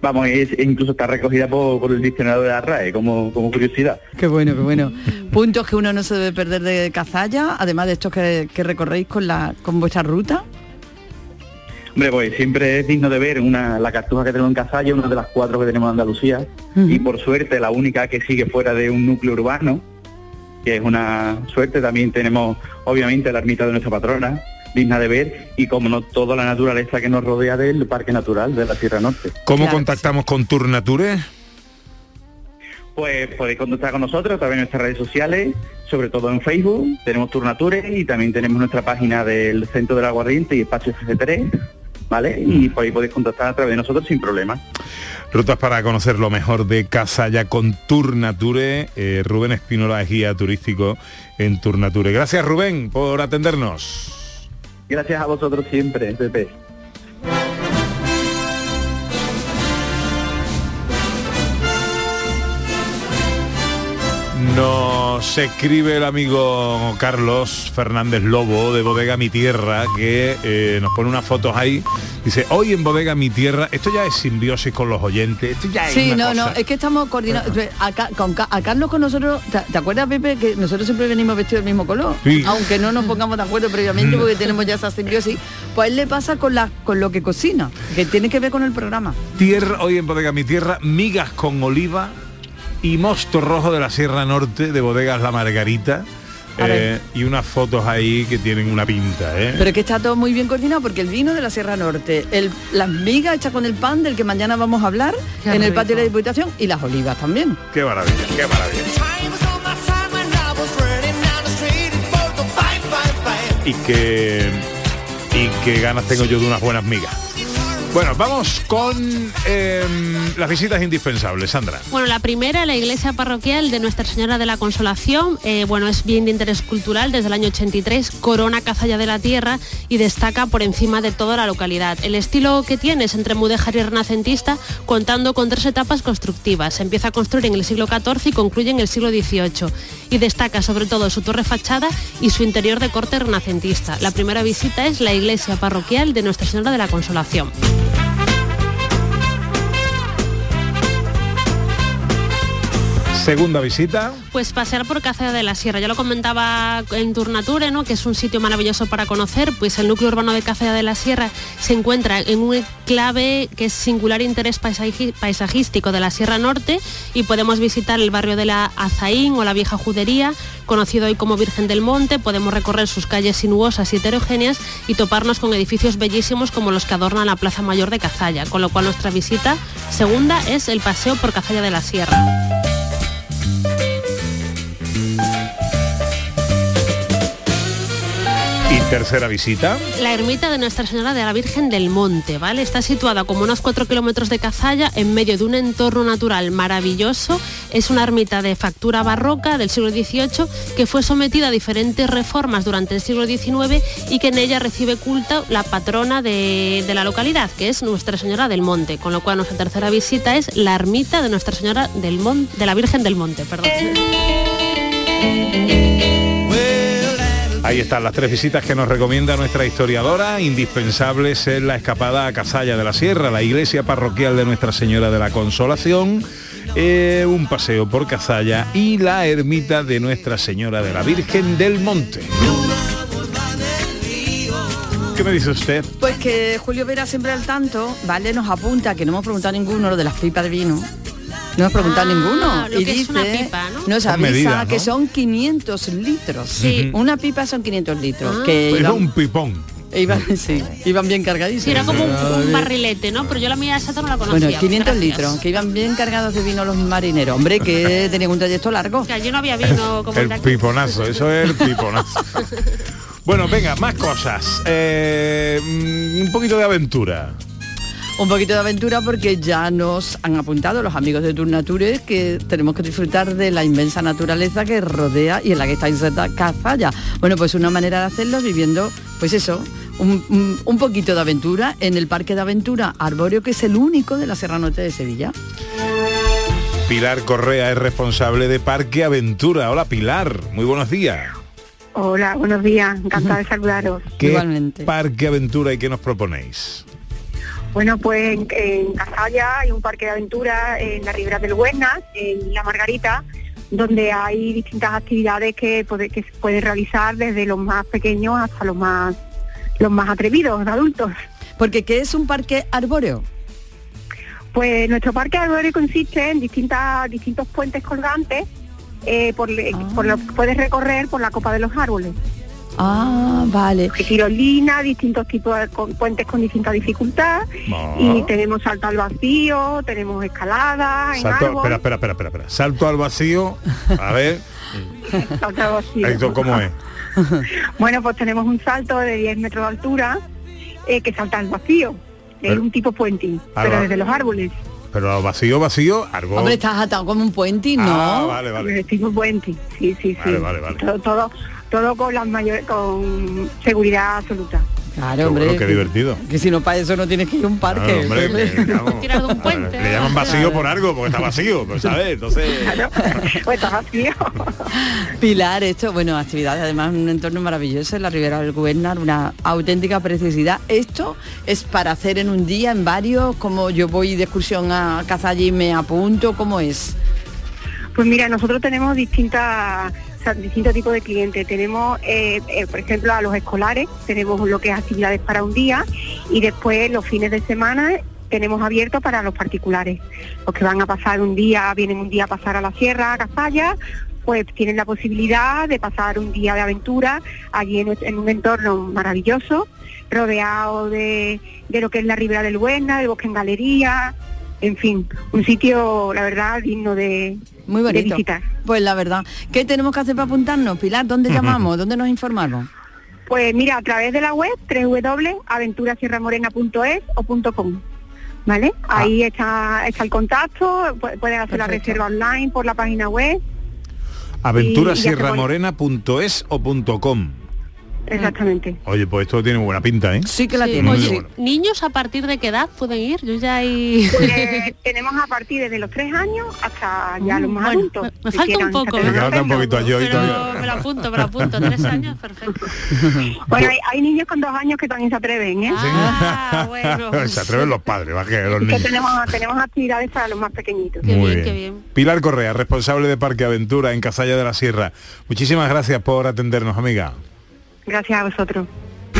Speaker 11: vamos, es, incluso está recogida por, por el diccionario de la RAE como, como curiosidad.
Speaker 3: Qué bueno, qué bueno. Puntos que uno no se debe perder de Cazalla, además de estos que, que recorréis con la con vuestra ruta.
Speaker 11: Hombre, pues siempre es digno de ver una, la cartuja que tenemos en Cazalla, una de las cuatro que tenemos en Andalucía, y por suerte la única que sigue fuera de un núcleo urbano, que es una suerte. También tenemos, obviamente, la ermita de nuestra patrona, digna de ver, y como no, toda la naturaleza que nos rodea del Parque Natural de la Sierra Norte.
Speaker 1: ¿Cómo contactamos con Tournature?
Speaker 11: Pues podéis contactar con nosotros a través de nuestras redes sociales, sobre todo en Facebook, tenemos Turnature y también tenemos nuestra página del Centro del Aguardiente y Espacio FC3, ¿vale? Y por ahí podéis contactar a través de nosotros sin problema.
Speaker 1: Rutas para conocer lo mejor de Casalla con Tournature. Eh, Rubén Espínola es guía turístico en Tournature. Gracias Rubén por atendernos.
Speaker 11: Gracias a vosotros siempre, Pepe.
Speaker 1: Nos escribe el amigo Carlos Fernández Lobo de Bodega Mi Tierra que eh, nos pone unas fotos ahí. Dice, hoy en Bodega Mi Tierra, esto ya es simbiosis con los oyentes, esto ya es
Speaker 3: Sí, no,
Speaker 1: cosa-
Speaker 3: no, es que estamos coordinados. A, con a Carlos con nosotros, ¿te, te acuerdas, Pepe, que nosotros siempre venimos vestidos del mismo color?
Speaker 1: Sí.
Speaker 3: Aunque no nos pongamos de acuerdo previamente
Speaker 1: Mm.
Speaker 3: porque tenemos ya esa simbiosis. Pues él le pasa con, la, con lo que cocina, que tiene que ver con el programa.
Speaker 1: Tierra, hoy en Bodega Mi Tierra, migas con oliva y mosto rojo de la Sierra Norte de Bodegas La Margarita. Eh, y unas fotos ahí que tienen una pinta, ¿eh?
Speaker 3: Pero es que está todo muy bien coordinado porque el vino de la Sierra Norte, el, las migas hechas con el pan del que mañana vamos a hablar
Speaker 2: Qué
Speaker 3: en el patio de la Diputación y las olivas también.
Speaker 1: Qué maravilla, qué maravilla. Y que y qué ganas tengo yo de unas buenas migas. Bueno, vamos con em, las visitas indispensables, Sandra.
Speaker 2: Bueno, la primera, la iglesia parroquial de Nuestra Señora de la Consolación, eh, bueno, es bien de interés cultural desde el año 83, corona cazalla de la tierra y destaca por encima de toda la localidad. El estilo que tiene es entre mudéjar y renacentista, contando con tres etapas constructivas. Se empieza a construir en el siglo XIV y concluye en el siglo XVIII. Y destaca sobre todo su torre fachada y su interior de corte renacentista. La primera visita es la iglesia parroquial de Nuestra Señora de la Consolación.
Speaker 1: Segunda visita.
Speaker 2: Pues pasear por Cazalla de la Sierra, ya lo comentaba en Turnature, ¿no? que es un sitio maravilloso para conocer, pues el núcleo urbano de Cazalla de la Sierra se encuentra en un enclave que es singular interés paisajístico de la Sierra Norte y podemos visitar el barrio de la Azaín o la Vieja Judería, conocido hoy como Virgen del Monte, podemos recorrer sus calles sinuosas y heterogéneas y toparnos con edificios bellísimos como los que adornan la Plaza Mayor de Cazalla, con lo cual nuestra visita segunda es el paseo por Cazalla de la Sierra.
Speaker 1: Tercera visita.
Speaker 2: La ermita de Nuestra Señora de la Virgen del Monte, ¿vale? Está situada como unos 4 kilómetros de Cazalla, en medio de un entorno natural maravilloso. Es una ermita de factura barroca del siglo XVIII que fue sometida a diferentes reformas durante el siglo XIX y que en ella recibe culto la patrona de, de la localidad, que es Nuestra Señora del Monte. Con lo cual nuestra tercera visita es la ermita de Nuestra Señora del Monte, de la Virgen del Monte, perdón.
Speaker 1: Ahí están las tres visitas que nos recomienda nuestra historiadora, indispensables en la escapada a Cazalla de la Sierra, la iglesia parroquial de Nuestra Señora de la Consolación, eh, un paseo por Cazalla y la ermita de Nuestra Señora de la Virgen del Monte. ¿Qué me dice usted?
Speaker 3: Pues que Julio Vera siempre al tanto, ¿vale? Nos apunta, que no hemos preguntado ninguno, lo de las pipas de vino. No hemos preguntado
Speaker 2: Ah,
Speaker 3: ninguno.
Speaker 2: lo
Speaker 3: y
Speaker 2: que es
Speaker 3: dice,
Speaker 2: una pipa, ¿no?
Speaker 3: nos avisa
Speaker 1: medida, ¿no?
Speaker 3: que son 500 litros.
Speaker 2: Sí.
Speaker 3: Una pipa son 500 litros.
Speaker 2: Ah.
Speaker 3: Que iban,
Speaker 1: un pipón.
Speaker 3: iban- sí, iban bien cargadísimos.
Speaker 2: Sí, era como un, un barrilete, ¿no? Pero yo la mía exacta no la conocía.
Speaker 3: Bueno, 500
Speaker 2: Gracias.
Speaker 3: litros, que iban bien cargados de vino los marineros. Hombre, que tenían un trayecto largo.
Speaker 2: Que allí no había vino como el
Speaker 1: piponazo, eso es el piponazo. Bueno, venga, más cosas. Eh, mm, un poquito de aventura.
Speaker 3: Un poquito de aventura porque ya nos han apuntado los amigos de Turnature que tenemos que disfrutar de la inmensa naturaleza que rodea y en la que está inserta Cazalla. Bueno, pues una manera de hacerlo es viviendo, pues eso, un, un- un poquito de aventura en el Parque de Aventura Arbóreo, que es el único de la Sierra Norte de Sevilla.
Speaker 1: Pilar Correa es responsable de Parque Aventura. Hola Pilar, muy buenos días.
Speaker 6: Hola, buenos días, encantada de saludaros.
Speaker 1: ¿Qué
Speaker 3: Igualmente.
Speaker 1: Parque Aventura y qué nos proponéis?
Speaker 6: Bueno, pues en, en Casalla hay un parque de aventura en la ribera del Huesnas, en La Margarita, donde hay distintas actividades que, puede- que se pueden realizar desde los más pequeños hasta los más los más atrevidos, adultos.
Speaker 3: Porque ¿qué es un parque arbóreo?
Speaker 6: Pues nuestro parque arbóreo consiste en distintas, distintos puentes colgantes eh, por, le- por lo que puedes recorrer por la copa de los árboles.
Speaker 3: Ah, vale.
Speaker 6: Tirolina, distintos tipos de con- puentes con distinta dificultad
Speaker 1: Ah.
Speaker 6: y tenemos salto al vacío, tenemos escalada en
Speaker 1: Salto,
Speaker 6: árbol,
Speaker 1: espera, espera, espera, espera, espera. Salto al vacío. A ver,
Speaker 6: salto al vacío.
Speaker 1: esto cómo es.
Speaker 6: Bueno, pues tenemos un salto de 10 metros de altura eh, que salta al vacío. es
Speaker 1: Pero-
Speaker 6: un tipo puenting,
Speaker 1: Ah,
Speaker 6: pero desde los árboles.
Speaker 1: Pero al vacío, vacío, árbol.
Speaker 3: Hombre, estás atado como un puente, ¿no?
Speaker 1: Ah, vale, vale.
Speaker 6: Es tipo puenting, sí, sí, sí.
Speaker 1: Vale, vale, vale.
Speaker 6: Todo, todo, todo con, las mayor, con seguridad absoluta.
Speaker 3: Claro, hombre.
Speaker 1: bueno, qué divertido.
Speaker 3: Que si no para eso no tienes que ir a un parque.
Speaker 1: Claro, hombre,
Speaker 3: Pepe.
Speaker 1: que, vamos,
Speaker 2: Tirar de un puente.
Speaker 1: le llaman vacío por algo, porque está vacío, pues, ¿sabes? Entonces...
Speaker 12: Pues está vacío.
Speaker 3: Pilar, esto, bueno, actividades, además un entorno maravilloso en la Ribera del Gubernar, una auténtica preciosidad. Esto es para hacer en un día, en varios, como yo voy de excursión a Cazalla y me apunto, ¿cómo es?
Speaker 12: Pues mira, nosotros tenemos distintas o sea, distintos tipos de clientes. Tenemos, eh, eh, por ejemplo, a los escolares, tenemos lo que es actividades para un día y después los fines de semana tenemos abierto para los particulares. Los que van a pasar un día, vienen un día a pasar a la sierra, a Cazalla, pues tienen la posibilidad de pasar un día de aventura allí en, en un entorno maravilloso, rodeado de, de lo que es la ribera del Buena, del bosque en galería, en fin, un sitio, la verdad, digno de,
Speaker 3: Muy
Speaker 12: de
Speaker 3: bonito.
Speaker 12: visitar.
Speaker 3: Pues la verdad, ¿qué tenemos que hacer para apuntarnos, Pilar? ¿Dónde llamamos? ¿Dónde nos informamos?
Speaker 12: Pues mira, a través de la web www.aventurasierramorena.es o punto .com. ¿Vale? Ahí está, está el contacto, pu- pueden hacer la reserva online por la página web.
Speaker 1: aventurasierramorena.es o punto .com.
Speaker 12: Exactamente.
Speaker 1: Oye, pues esto tiene buena pinta, ¿eh?
Speaker 3: Sí que la
Speaker 2: Sí.
Speaker 3: tiene. Sí.
Speaker 1: bueno.
Speaker 2: Niños a partir de qué edad pueden ir? Yo ya hay...
Speaker 12: Pues, tenemos a partir de los tres años hasta ya los más
Speaker 2: Bueno,
Speaker 12: adultos.
Speaker 2: me- me
Speaker 12: si
Speaker 2: falta un poco,
Speaker 12: sacar
Speaker 1: Me falta un poquito yo
Speaker 2: Pero
Speaker 1: todavía.
Speaker 2: me lo apunto, me lo apunto. Tres años, perfecto.
Speaker 12: Bueno, hay, hay niños con dos años que también se atreven, ¿eh?
Speaker 2: Ah, bueno.
Speaker 1: Se atreven los padres, más que los
Speaker 12: Que
Speaker 1: niños.
Speaker 12: tenemos, tenemos actividades para los más pequeñitos.
Speaker 2: Qué
Speaker 1: Muy
Speaker 2: bien, qué bien.
Speaker 1: Pilar Correa, responsable de Parque Aventura en Casalla de la Sierra. Muchísimas gracias por atendernos, amiga.
Speaker 12: Gracias a vosotros.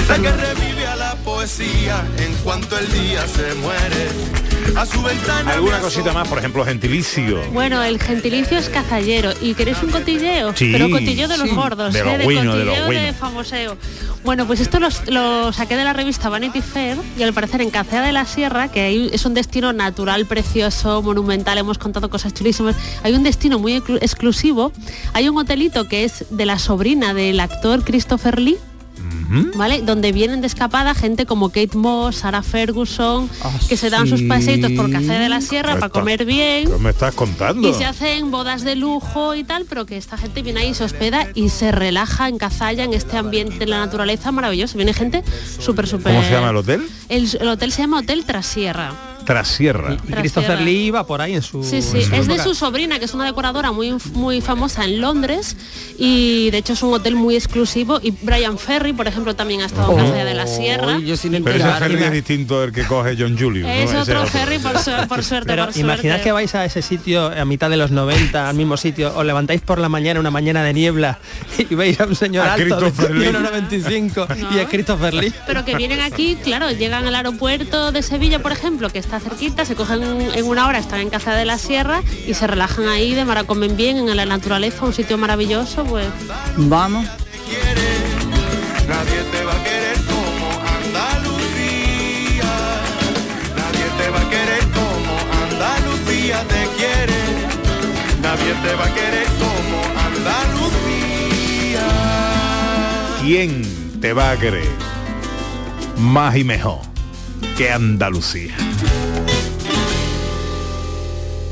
Speaker 13: La que revive a la poesía en cuanto el día se muere. A su ventana.
Speaker 1: ¿Alguna cosita más? Por ejemplo, gentilicio.
Speaker 2: Bueno, el gentilicio es cazallero. ¿Y queréis un cotilleo?
Speaker 1: Sí,
Speaker 2: Pero cotilleo de los
Speaker 3: sí.
Speaker 2: gordos,
Speaker 1: De
Speaker 2: ¿eh?
Speaker 1: de
Speaker 2: cotilleo
Speaker 1: bueno.
Speaker 2: de famoseo. Bueno, pues esto los- lo saqué de la revista Vanity Fair y al parecer en Cacea de la Sierra, que es un destino natural, precioso, monumental, hemos contado cosas chulísimas, hay un destino muy exclu- exclusivo. Hay un hotelito que es de la sobrina del actor Christopher Lee, ¿vale? Donde vienen de escapada gente como Kate Moss, Sarah Ferguson,
Speaker 1: Ah,
Speaker 2: que se dan sus
Speaker 1: sí.
Speaker 2: paseitos por Cacea de la Sierra para comer bien.
Speaker 1: ¿Qué me estás contando?
Speaker 2: Y se hacen bodas de lujo y tal, pero que esta gente viene ahí, se hospeda y se relaja en Cazalla, en este ambiente de la naturaleza maravilloso. Viene gente súper, súper...
Speaker 1: ¿Cómo se llama el hotel?
Speaker 2: El, el hotel se llama Hotel Trasierra.
Speaker 1: Trasierra.
Speaker 4: Y Christopher
Speaker 2: Trasierra.
Speaker 4: Lee iba por ahí en su...
Speaker 2: Sí, sí,
Speaker 4: su
Speaker 2: es de su sobrina, que es una decoradora muy, muy famosa en Londres y de hecho es un hotel muy exclusivo y Brian Ferry, por ejemplo, también ha estado en Cazalla de la Sierra.
Speaker 3: Uy, yo sin
Speaker 1: Pero ese ferry es distinto del que coge John Julius. ¿no?
Speaker 2: Es otro ferry por, su- por suerte,
Speaker 4: Pero
Speaker 2: por
Speaker 4: imaginad que vais a ese sitio a mitad de los 90, al mismo sitio, os levantáis por la mañana, una mañana de niebla, y veis a un señor
Speaker 1: A
Speaker 4: alto de
Speaker 1: Christopher Lee.
Speaker 4: 1,95 y a Christopher Lee.
Speaker 2: pero que vienen aquí, claro, llegan al aeropuerto de Sevilla, por ejemplo, que está cerquita, se cogen en una hora, están en Casa de la Sierra y se relajan ahí, de mar comen bien, en la naturaleza, un sitio maravilloso, pues
Speaker 3: Vamos.
Speaker 13: Nadie te va a querer como Andalucía. Nadie te va a querer como Andalucía te quiere. Nadie te va a querer como Andalucía.
Speaker 1: ¿Quién te va a querer más y mejor que Andalucía?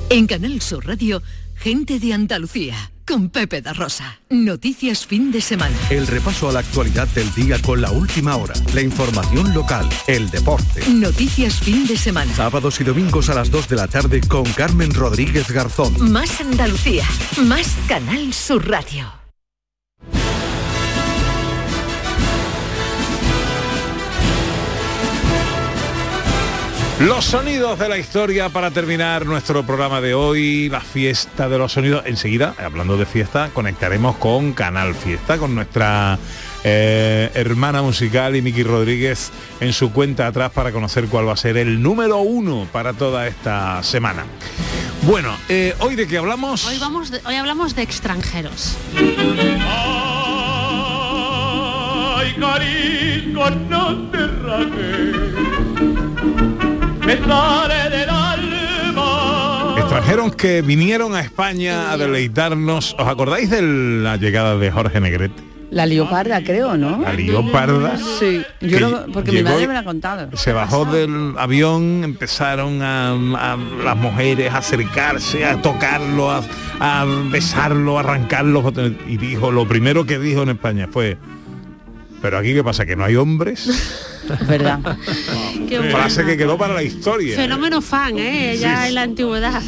Speaker 7: En Canal Sur Radio, gente de Andalucía, con Pepe da Rosa. Noticias fin de semana.
Speaker 8: El repaso a la actualidad del día con la última hora, la información local, el deporte.
Speaker 7: Noticias fin de semana.
Speaker 8: Sábados y domingos a las 2 de la tarde con Carmen Rodríguez Garzón.
Speaker 7: Más Andalucía, más Canal Sur Radio.
Speaker 1: Los sonidos de la historia para terminar nuestro programa de hoy, la fiesta de los sonidos. Enseguida, hablando de fiesta, conectaremos con Canal Fiesta, con nuestra eh, hermana musical y Miki Rodríguez en su cuenta atrás para conocer cuál va a ser el número uno para toda esta semana. Bueno, eh, hoy de qué hablamos.
Speaker 2: hoy, vamos de- hoy hablamos de extranjeros.
Speaker 14: Ay, cariño, no te rajes, me sale del alma.
Speaker 1: Extranjeros que vinieron a España a deleitarnos. ¿Os acordáis de la llegada de Jorge Negrete?
Speaker 3: La leoparda, creo, ¿no?
Speaker 1: La leoparda.
Speaker 3: Sí, yo porque mi madre me la ha contado.
Speaker 1: Se bajó del avión, empezaron a, a las mujeres a acercarse, a tocarlo, a, a besarlo, a arrancarlo. Y dijo, lo primero que dijo en España fue, pero aquí qué pasa, que no hay hombres.
Speaker 3: Verdad.
Speaker 2: Qué bueno.
Speaker 1: Frase que quedó para la historia.
Speaker 2: Fenómeno fan, ¿eh? Ya
Speaker 1: Sí.
Speaker 2: en la antigüedad.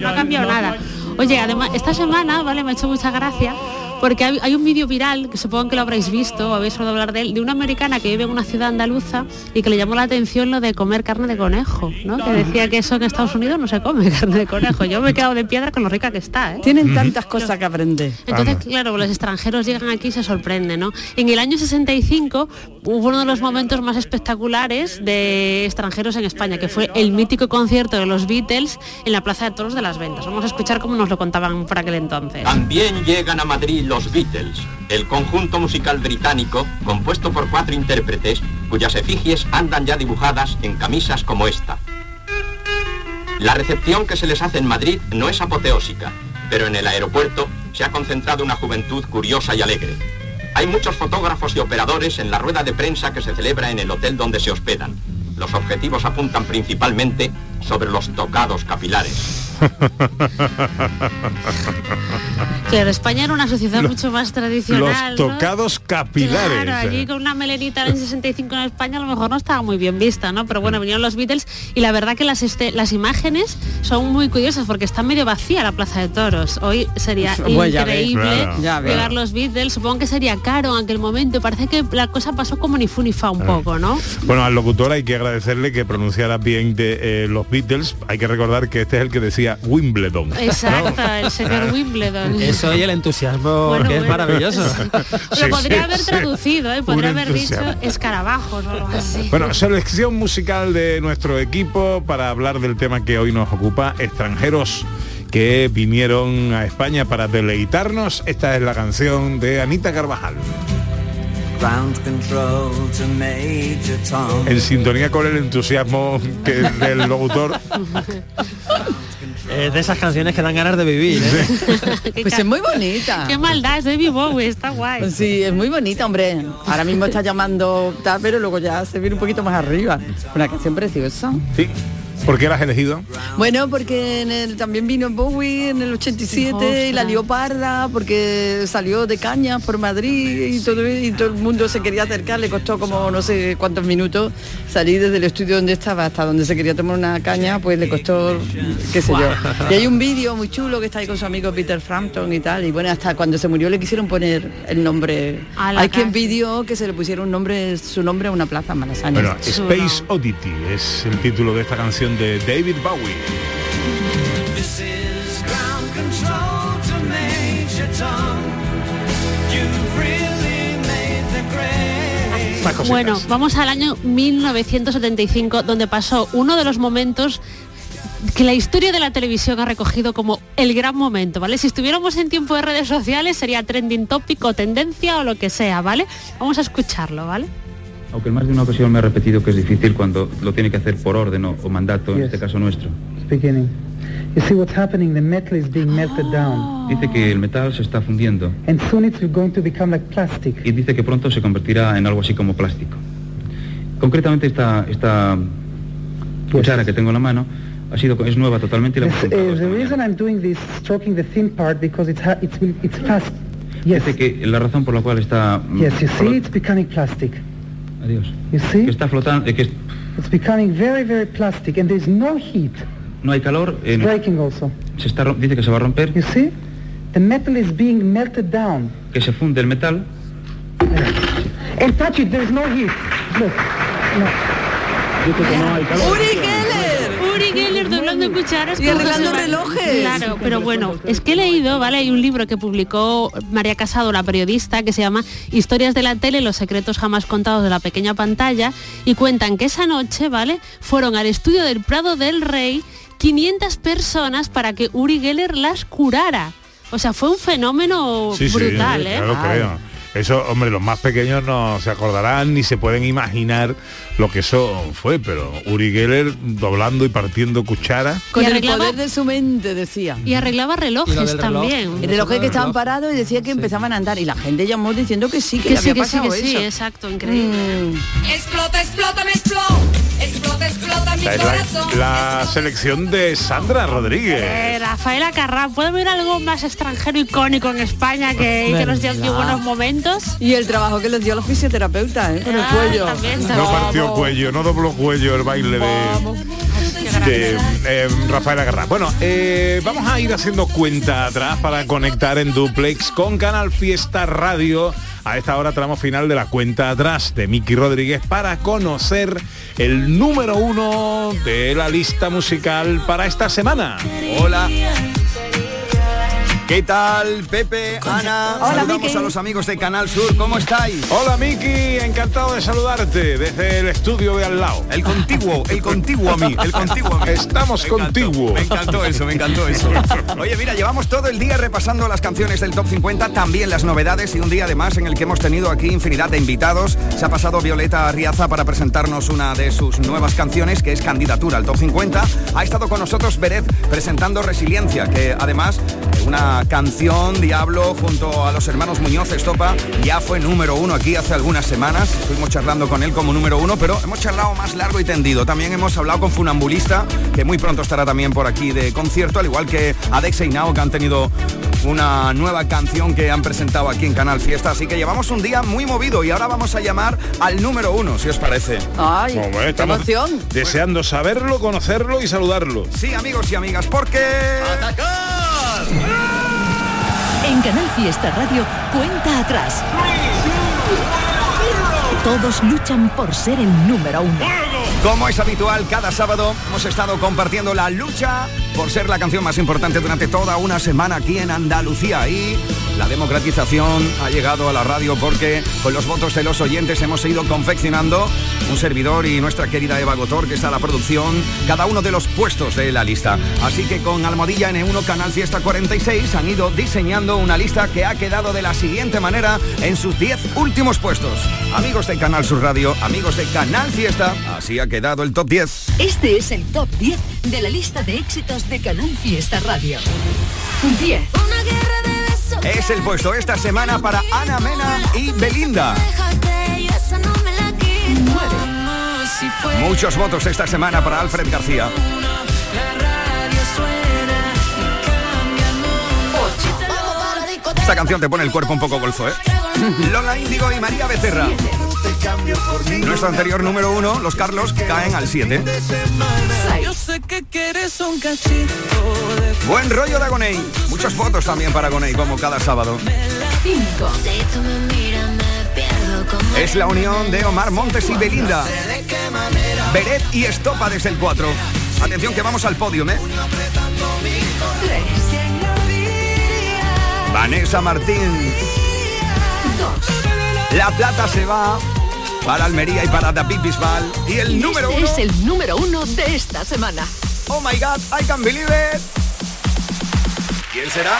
Speaker 2: No ha cambiado nada. Oye, además, esta semana, ¿vale? Me ha hecho mucha gracia. Porque hay, hay un vídeo viral, que supongo que lo habréis visto o habéis oído hablar de él, de una americana que vive en una ciudad andaluza y que le llamó la atención lo de comer carne de conejo, ¿no? Que decía que eso en Estados Unidos no se come carne de conejo. Yo me he quedado de piedra con lo rica que está, ¿eh?
Speaker 3: Tienen tantas cosas que aprender.
Speaker 2: Entonces, claro, los extranjeros llegan aquí y se sorprenden, ¿no? En el año 65 hubo uno de los momentos más espectaculares de extranjeros en España, que fue el mítico concierto de los Beatles en la Plaza de Toros de las Ventas. Vamos a escuchar cómo nos lo contaban por aquel entonces.
Speaker 15: También llegan a Madrid los Beatles, el conjunto musical británico compuesto por cuatro intérpretes cuyas efigies andan ya dibujadas en camisas como esta. La recepción que se les hace en Madrid no es apoteósica, pero en el aeropuerto se ha concentrado una juventud curiosa y alegre. Hay muchos fotógrafos y operadores en la rueda de prensa que se celebra en el hotel donde se hospedan. Los objetivos apuntan principalmente sobre los tocados capilares.
Speaker 2: Claro, España era una sociedad
Speaker 1: Los-
Speaker 2: mucho más tradicional.
Speaker 1: Los
Speaker 2: ¿no?
Speaker 1: tocados capilares.
Speaker 2: Claro, allí con una melenita en 65 en España a lo mejor no estaba muy bien vista, ¿no? Pero bueno, vinieron los Beatles y la verdad que las, este- las imágenes son muy curiosas porque está medio vacía la Plaza de Toros. Hoy sería
Speaker 3: Bueno,
Speaker 2: increíble
Speaker 3: claro.
Speaker 2: Llevar los Beatles. Supongo que sería caro en aquel momento. Parece que la cosa pasó como ni fu ni fa un poco, ¿no?
Speaker 1: Bueno, al locutor hay que agradecerle que pronunciara bien de eh, los Beatles. Hay que recordar que este es el que decía Wimbledon. ¿no?
Speaker 2: Exacto, el señor Wimbledon.
Speaker 4: Eso y el entusiasmo
Speaker 2: Bueno,
Speaker 4: que es
Speaker 2: bueno.
Speaker 4: maravilloso.
Speaker 2: Lo podría haber traducido, ¿eh? podría
Speaker 1: Un
Speaker 2: haber dicho
Speaker 1: entusiasmo.
Speaker 2: escarabajos o algo así.
Speaker 1: Bueno, selección musical de nuestro equipo para hablar del tema que hoy nos ocupa, extranjeros que vinieron a España para deleitarnos. Esta es la canción de Anita Carvajal. En sintonía con el entusiasmo que, del locutor.
Speaker 4: Eh, de esas canciones que dan ganas de vivir. ¿eh?
Speaker 3: Pues es muy bonita.
Speaker 2: Qué maldad, es David Bowie, está guay.
Speaker 3: Sí, es muy bonita, hombre. Ahora mismo está llamando tal, pero luego ya se viene un poquito más arriba. Una canción preciosa.
Speaker 1: Sí. ¿Por qué la has elegido?
Speaker 3: Bueno, porque en el- también vino Bowie en el 87 y la Leoparda, porque salió de cañas por Madrid y todo, y todo el mundo se quería acercar, le costó como no sé cuántos minutos salir desde el estudio donde estaba hasta donde se quería tomar una caña, pues le costó, qué sé yo. Y hay un vídeo muy chulo que está ahí con su amigo Peter Frampton y tal, y bueno, hasta cuando se murió le quisieron poner el nombre.
Speaker 2: A la
Speaker 3: Hay quien pidió que se le pusiera un nombre, su nombre a una plaza en Malasaña.
Speaker 1: Bueno, Space Oddity es el título de esta canción de David Bowie.
Speaker 16: This is ground control to Major Tom. You've really made the grade.
Speaker 2: Bueno, vamos al año 1975, donde pasó uno de los momentos que la historia de la televisión ha recogido como el gran momento, ¿vale? Si estuviéramos en tiempo de redes sociales sería trending topic o tendencia o lo que sea, ¿vale? Vamos a escucharlo, ¿vale?
Speaker 17: Aunque en más de una ocasión me ha repetido que es difícil cuando lo tiene que hacer por orden o, o mandato, en
Speaker 18: Yes.
Speaker 17: este caso nuestro.
Speaker 18: You see what's happening, the metal is being melted down.
Speaker 17: Dice que el metal se está fundiendo
Speaker 18: And soon it's going to become like plastic.
Speaker 17: y dice que pronto se convertirá en algo así como plástico. Concretamente esta, esta cuchara que tengo en la mano ha sido, es nueva totalmente y la
Speaker 18: uh, the reason I'm doing this, stroking the thin part, because it's ha- it's it's fast. Yes,
Speaker 17: Dice que la razón por la cual está... mm,
Speaker 18: yes. You see, it's becoming plastic.
Speaker 17: Adiós.
Speaker 18: You see,
Speaker 17: Que está flotando, eh, que es-
Speaker 18: it's becoming very, very plastic, and there's no heat.
Speaker 17: no hay calor, eh,
Speaker 18: It's breaking also.
Speaker 17: se está, dice que se va a romper,
Speaker 18: You see, the metal is being melted down.
Speaker 17: que se funde el metal.
Speaker 18: And touch it. There's no heat. Look. No.
Speaker 17: Dice que no hay calor.
Speaker 3: ¡Uri Geller!
Speaker 2: Doblando cucharas
Speaker 3: Y arreglando relojes.
Speaker 2: Claro, pero bueno, es que he leído, ¿vale? Hay un libro que publicó María Casado, la periodista, que se llama Historias de la tele, los secretos jamás contados de la pequeña pantalla, y cuentan que esa noche, ¿vale? Fueron al estudio del Prado del Rey 500 personas para que Uri Geller las curara. O sea, fue un fenómeno
Speaker 1: Sí, sí,
Speaker 2: brutal, ¿eh?
Speaker 1: claro, creo. Eso, hombre, los más pequeños no se acordarán ni se pueden imaginar lo que eso fue, pero Uri Geller doblando y partiendo cuchara.
Speaker 3: Con
Speaker 2: Y
Speaker 3: el
Speaker 2: arreglaba-
Speaker 3: poder de su mente, decía.
Speaker 2: Y arreglaba relojes
Speaker 4: Y reloj.
Speaker 2: también.
Speaker 3: El reloj que estaban parados y decía que empezaban a andar y la gente llamó diciendo que sí, que,
Speaker 2: Que
Speaker 3: le
Speaker 2: sí,
Speaker 3: había
Speaker 2: que sí,
Speaker 3: pasado
Speaker 2: sí,
Speaker 3: eso.
Speaker 2: exacto, increíble.
Speaker 3: Mm.
Speaker 10: Explota, explota, me explota. Explota, explota mi corazón.
Speaker 1: la, la selección de Sandra Rodríguez.
Speaker 2: Eh, Rafaela Carrá, ¿puede haber algo más extranjero icónico en España que, y que nos
Speaker 4: Verdad.
Speaker 2: buenos momentos?
Speaker 3: Y el trabajo que les dio la fisioterapeuta, ¿eh? Con el
Speaker 2: Ah,
Speaker 3: cuello.
Speaker 2: también,
Speaker 1: No partió cuello, no dobló cuello el baile de, de eh, Rafael Agarra. Bueno, eh, vamos a ir haciendo cuenta atrás para conectar en duplex con Canal Fiesta Radio. A esta hora tramo final de la cuenta atrás de Miki Rodríguez para conocer el número uno de la lista musical para esta semana.
Speaker 19: Hola. ¿Qué tal, Pepe, Ana?
Speaker 1: Hola,
Speaker 19: Saludamos
Speaker 1: Miki.
Speaker 19: a los amigos de Canal Sur. ¿Cómo estáis?
Speaker 1: Hola Miki, encantado de saludarte desde el estudio de al lado.
Speaker 19: El contiguo, el contiguo a mí, el contiguo a mí.
Speaker 1: Estamos
Speaker 19: Me encantó,
Speaker 1: contiguo.
Speaker 19: Me encantó eso, me encantó eso. Oye, mira, llevamos todo el día repasando las canciones del Top 50, también las novedades y un día además en el que hemos tenido aquí infinidad de invitados. Se ha pasado Violeta Arriaza para presentarnos una de sus nuevas canciones, que es candidatura al Top 50. Ha estado con nosotros Beret presentando Resiliencia, que además una canción Diablo junto a los hermanos Muñoz Estopa ya fue número uno aquí hace algunas semanas. Estuvimos charlando con él como número uno, pero hemos charlado más largo y tendido. También hemos hablado con Funambulista, que muy pronto estará también por aquí de concierto, al igual que Adex y Nao, que han tenido una nueva canción que han presentado aquí en Canal Fiesta. Así que llevamos un día muy movido y ahora vamos a llamar al número uno, si os parece.
Speaker 3: Ay,
Speaker 1: ves, estamos deseando saberlo, conocerlo y saludarlo.
Speaker 19: Sí, amigos y amigas, porque...
Speaker 7: En Canal Fiesta Radio, cuenta atrás. Todos luchan por ser el número uno.
Speaker 19: Como es habitual, cada sábado hemos estado compartiendo la lucha por ser la canción más importante durante toda una semana aquí en Andalucía. Y la democratización ha llegado a la radio porque con los votos de los oyentes hemos ido confeccionando un servidor y nuestra querida Eva Gotor, que está a la producción, cada uno de los puestos de la lista. Así que con Almohadilla N1 Canal Fiesta 46 han ido diseñando una lista que ha quedado de la siguiente manera en sus 10 últimos puestos. Amigos de Canal Sur Radio, amigos de Canal Fiesta, así ha quedado el top 10.
Speaker 7: Este es el top 10 de la lista de éxitos de Canal Fiesta Radio. 10.
Speaker 19: Es el puesto esta semana para Ana Mena y Belinda. Muchos votos esta semana para Alfred García. Esta canción te pone el cuerpo un poco golfo, ¿eh? Lola Índigo y María Becerra. Nuestro anterior número uno, los Carlos, caen al 7.
Speaker 16: Yo sé que quieres un cachito de
Speaker 19: Buen rollo de Agoney. Muchos votos también para Agoney, como cada sábado.
Speaker 7: 5.
Speaker 19: Es la unión de Omar Montes y Belinda. Beret y Estopa desde el 4. Atención que vamos al podio, ¿eh? Vanessa Martín. La plata se va para Almería y para David Bisbal. Y el número
Speaker 7: este
Speaker 19: uno.
Speaker 7: es el número uno de esta semana.
Speaker 19: Oh my God, I can believe it. ¿Quién será?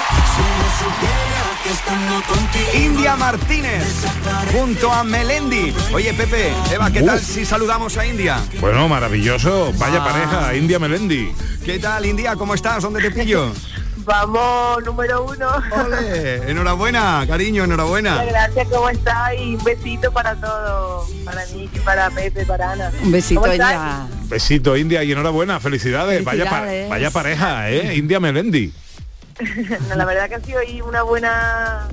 Speaker 19: India Martínez junto a Melendi. Oye Pepe, Eva, ¿qué tal si saludamos a India?
Speaker 1: Bueno, maravilloso. Vaya
Speaker 19: Ah.
Speaker 1: pareja, India Melendi.
Speaker 19: ¿Qué tal India? ¿Cómo estás? ¿Dónde te pillo?
Speaker 20: Vamos, número uno.
Speaker 19: Ole, enhorabuena, cariño, enhorabuena.
Speaker 20: Muchas gracias, ¿cómo estás? Y un besito para todos, para mí, para Pepe, para Ana.
Speaker 3: Un besito,
Speaker 20: ¿Cómo estás?
Speaker 3: India.
Speaker 1: Besito, India, y enhorabuena, felicidades. Vaya, pa- vaya pareja, ¿eh? India Melendi.
Speaker 20: No, la verdad que ha sido ahí una buena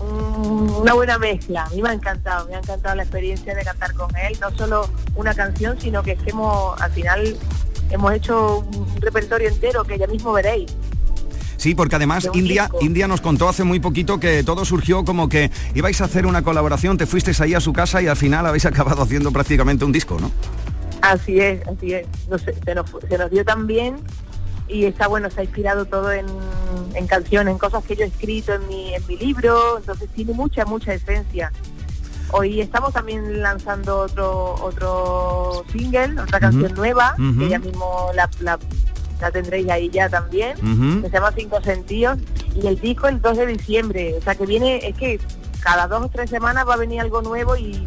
Speaker 20: un- una buena mezcla. A mí me ha encantado, me ha encantado la experiencia de cantar con él, no solo una canción, sino que es que hemos, al final hemos hecho un repertorio entero que ya mismo veréis.
Speaker 19: Sí, porque además India. India nos contó hace muy poquito que todo surgió como que ibais a hacer una colaboración, te fuisteis ahí a su casa y al final habéis acabado haciendo prácticamente un disco, ¿no?
Speaker 20: Así es, así es. No sé, se, nos, se nos dio tan bien y está bueno, se ha inspirado todo en, en canciones, en cosas que yo he escrito en mi, en mi libro, entonces tiene mucha, mucha esencia. Hoy estamos también lanzando otro otro single, otra canción nueva,
Speaker 19: ujú.
Speaker 20: que ya mismo la, la, la tendréis ahí ya también, que se llama Cinco Sentidos, y el disco el 2 de diciembre, o sea que viene, es que cada dos o tres semanas va a venir algo nuevo y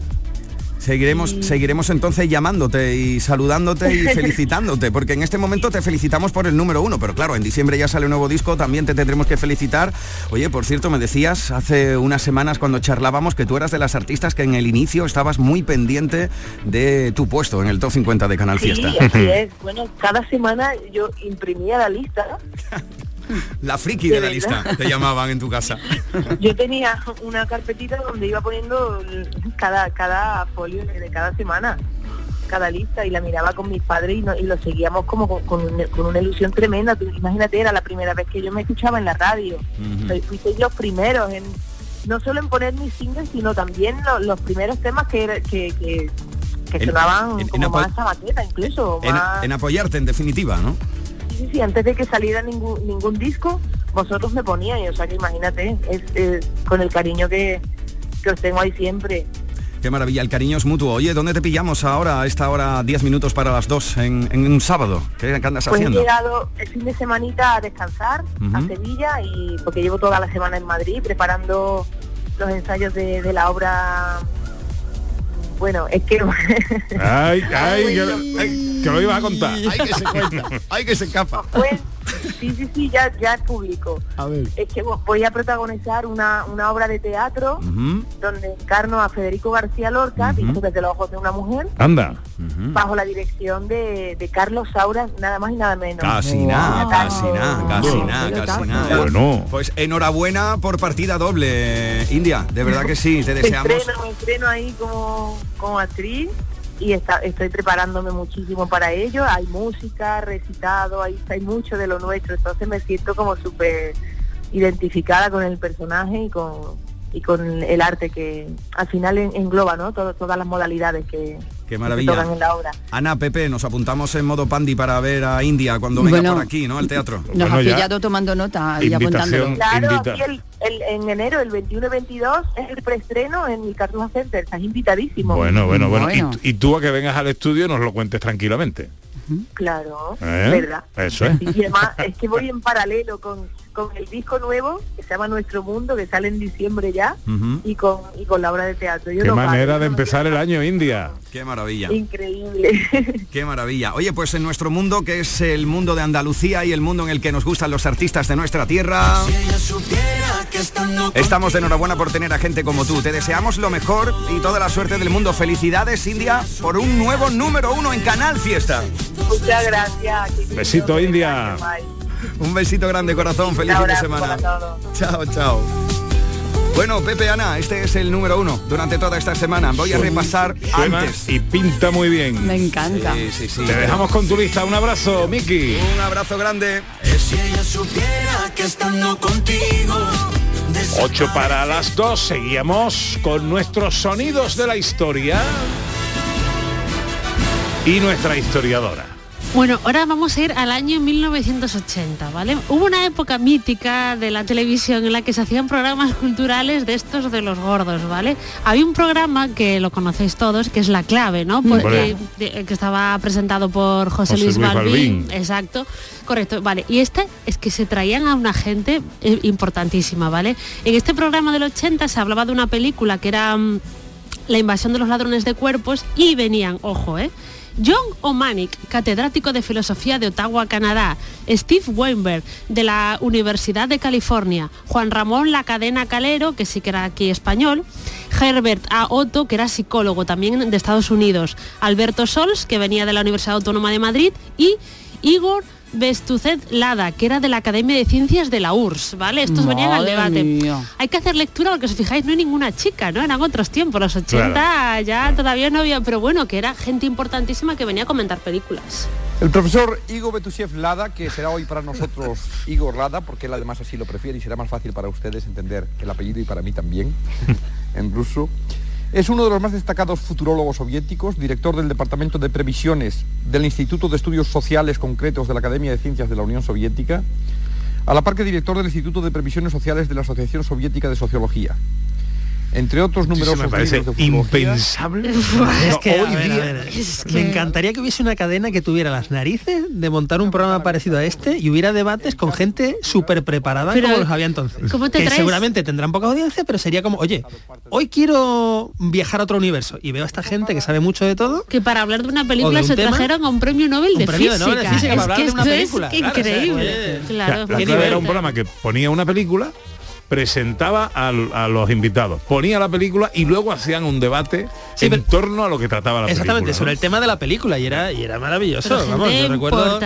Speaker 19: Seguiremos, seguiremos entonces llamándote y saludándote y felicitándote, porque en este momento te felicitamos por el número uno, pero claro, en diciembre ya sale un nuevo disco, también te tendremos que felicitar. Oye, por cierto, me decías hace unas semanas cuando charlábamos que tú eras de las artistas que en el inicio estabas muy pendiente de tu puesto en el top 50 de Canal
Speaker 20: Sí,
Speaker 19: Fiesta.
Speaker 20: así es. Bueno, cada semana yo imprimía la lista
Speaker 19: La friki
Speaker 20: De
Speaker 19: de la lista, te llamaban en tu casa.
Speaker 20: Yo tenía una carpetita donde iba poniendo cada, cada folio de cada semana, cada lista, y la miraba con mis padres y, no- y lo seguíamos como con, con un- con una ilusión tremenda. Tú imagínate, era la primera vez que yo me escuchaba en la radio. Soy- Fuisteis los primeros en no solo en poner mis singles, sino también lo- los primeros temas que, que, que, que
Speaker 19: En-
Speaker 20: sonaban
Speaker 19: en-
Speaker 20: como
Speaker 19: apo-
Speaker 20: más a maqueta incluso. Más-
Speaker 19: en apoyarte, en definitiva, ¿no?
Speaker 20: Sí, sí, antes de que saliera ningún, ningún disco, vosotros me poníais, o sea que imagínate, es, es con el cariño que, que os tengo ahí siempre.
Speaker 19: Qué maravilla, el cariño es mutuo. Oye, ¿dónde te pillamos ahora, a esta hora, 10 minutos para las 2, en, en un sábado? ¿Qué, andas
Speaker 20: Pues he
Speaker 19: haciendo?
Speaker 20: llegado el fin de semanita a descansar a. Sevilla y porque llevo toda la semana en Madrid preparando los ensayos de, de la obra. Bueno, es que
Speaker 1: Ay, ay, que, ay, que lo ibas a contar.
Speaker 19: Ay, que se cuenta, ay, que se escapa.
Speaker 20: Pues, sí, sí, sí, ya, ya es público.
Speaker 19: A ver.
Speaker 20: Es que voy a protagonizar una, una obra de teatro donde encarno a Federico García Lorca, visto desde los ojos de una mujer,
Speaker 1: Anda.
Speaker 20: bajo la dirección de, de Carlos Saura, nada más y nada menos.
Speaker 19: Casi nada, casi nada, casi nada, casi nada.
Speaker 1: Bueno.
Speaker 19: Pues enhorabuena por partida doble, India. De verdad que sí, te
Speaker 20: Me
Speaker 19: deseamos.
Speaker 20: estreno, me estreno ahí como, como actriz y está- estoy preparándome muchísimo para ello. Hay música, recitado, hay, hay mucho de lo nuestro, entonces me siento como súper identificada con el personaje y con y con el arte que al final en- engloba ¿no? Todo- todas las modalidades que,
Speaker 19: Qué
Speaker 20: que
Speaker 19: maravilla.
Speaker 20: se tocan en la obra.
Speaker 19: Ana, Pepe, nos apuntamos en modo pandi para ver a India cuando venga
Speaker 3: Bueno,
Speaker 19: por aquí, ¿no? Al teatro.
Speaker 3: Nos ha pillado tomando nota y apuntándolo.
Speaker 20: Claro, aquí el- el- en enero, el 21 y 22, es el preestreno en el Cartuja Center, estás invitadísimo.
Speaker 1: Bueno, bueno, bueno. Y, y tú a que vengas al estudio nos lo cuentes tranquilamente.
Speaker 20: Claro,
Speaker 1: ¿Eh?
Speaker 20: ¿verdad?
Speaker 1: Eso es.
Speaker 20: Y además es que voy en paralelo con, con el disco nuevo que se llama Nuestro Mundo, que sale en diciembre ya, y con y con la obra de teatro. Yo
Speaker 1: Qué
Speaker 20: no
Speaker 1: manera de
Speaker 20: no
Speaker 1: empezar el año, India.
Speaker 19: Qué maravilla.
Speaker 20: Increíble.
Speaker 19: Qué maravilla. Oye, pues en nuestro mundo, que es el mundo de Andalucía y el mundo en el que nos gustan los artistas de nuestra tierra, estamos de enhorabuena por tener a gente como tú. Te deseamos lo mejor y toda la suerte del mundo. Felicidades, India, por un nuevo número uno en Canal Fiesta.
Speaker 20: Muchas gracias.
Speaker 1: Besito, India.
Speaker 20: bye.
Speaker 19: Un besito grande, corazón. Feliz fin de semana. Chao, chao. Bueno, Pepe Ana, este es el número uno durante toda esta semana. Voy a repasar
Speaker 1: Suena
Speaker 19: antes.
Speaker 1: y pinta muy bien.
Speaker 3: Me encanta.
Speaker 19: Sí, sí, sí.
Speaker 1: Te dejamos con tu lista. Un abrazo, Miki.
Speaker 19: Un abrazo grande.
Speaker 16: Si ella supiera que estando contigo
Speaker 1: 8 para las 2. Seguíamos con nuestros sonidos de la historia y nuestra historiadora.
Speaker 2: Bueno, ahora vamos a ir al año 1980, ¿vale? Hubo una época mítica de la televisión en la que se hacían programas culturales de estos de los gordos, ¿vale? Había un programa que lo conocéis todos, que es La Clave, ¿no? Por-
Speaker 1: Hombre.
Speaker 2: eh, que estaba presentado por José,
Speaker 1: José
Speaker 2: Luis,
Speaker 1: Luis.
Speaker 2: Exacto, correcto, vale. Y este es que se traían a una gente eh, importantísima, ¿vale? En este programa del 80 se hablaba de una película que era... mm, la invasión de los ladrones de cuerpos y venían, ojo, ¿eh? John O'Manic, catedrático de filosofía de Ottawa, Canadá, Steve Weinberg, de la Universidad de California, Juan Ramón La Cadena Calero, que sí que era aquí español, Herbert A. Otto, que era psicólogo también de Estados Unidos, Alberto Sols, que venía de la Universidad Autónoma de Madrid, y Igor Bestuzet Lada, que era de la Academia de Ciencias de la URSS, ¿vale? Estos venían al
Speaker 3: Madre
Speaker 2: debate.
Speaker 3: mía.
Speaker 2: Hay que hacer lectura porque si os fijáis no hay ninguna chica, ¿no? Eran otros tiempos, los 80
Speaker 21: Claro.
Speaker 2: ya todavía no había, pero bueno, que era gente importantísima que venía a comentar películas.
Speaker 21: El profesor Igor Betushev Lada, que será hoy para nosotros Igor Lada, porque él además así lo prefiere y será más fácil para ustedes entender el apellido y para mí también, en ruso. Es uno de los más destacados futurólogos soviéticos, director del Departamento de Previsiones del Instituto de Estudios Sociales Concretos de la Academia de Ciencias de la Unión Soviética, a la par que director del Instituto de Previsiones Sociales de la Asociación Soviética de Sociología. Entre otros numerosos
Speaker 1: me parece
Speaker 21: de
Speaker 1: impensable.
Speaker 4: es
Speaker 1: No,
Speaker 4: que, a
Speaker 1: hoy
Speaker 4: ver, a
Speaker 1: día-
Speaker 4: ver, me encantaría que hubiese una cadena que tuviera las narices de montar un programa parecido a este y hubiera debates con gente súper preparada
Speaker 2: Pero,
Speaker 4: como los había entonces.
Speaker 2: ¿cómo te
Speaker 4: que
Speaker 2: traes?
Speaker 4: seguramente tendrán poca audiencia, pero sería como, oye, hoy quiero viajar a otro universo y veo a esta gente que sabe mucho de todo.
Speaker 2: Que para hablar de una película
Speaker 4: de un
Speaker 2: se
Speaker 4: tema.
Speaker 2: trajeron a un premio Nobel
Speaker 4: Un
Speaker 2: de
Speaker 4: premio de
Speaker 2: física.
Speaker 4: Nobel de física
Speaker 2: es
Speaker 4: para hablar
Speaker 2: que
Speaker 4: de una
Speaker 2: esto
Speaker 4: película,
Speaker 2: es
Speaker 4: claro, o sea,
Speaker 2: increíble.
Speaker 4: oye,
Speaker 2: claro,
Speaker 1: La era un programa que ponía una película presentaba al- a, los invitados, ponía la película y luego hacían un debate en torno a lo que trataba la
Speaker 4: Exactamente,
Speaker 1: película.
Speaker 4: sobre
Speaker 1: ¿no?
Speaker 4: el tema de la película y era, y era maravilloso.
Speaker 2: Pero
Speaker 4: vamos, yo recuerdo, y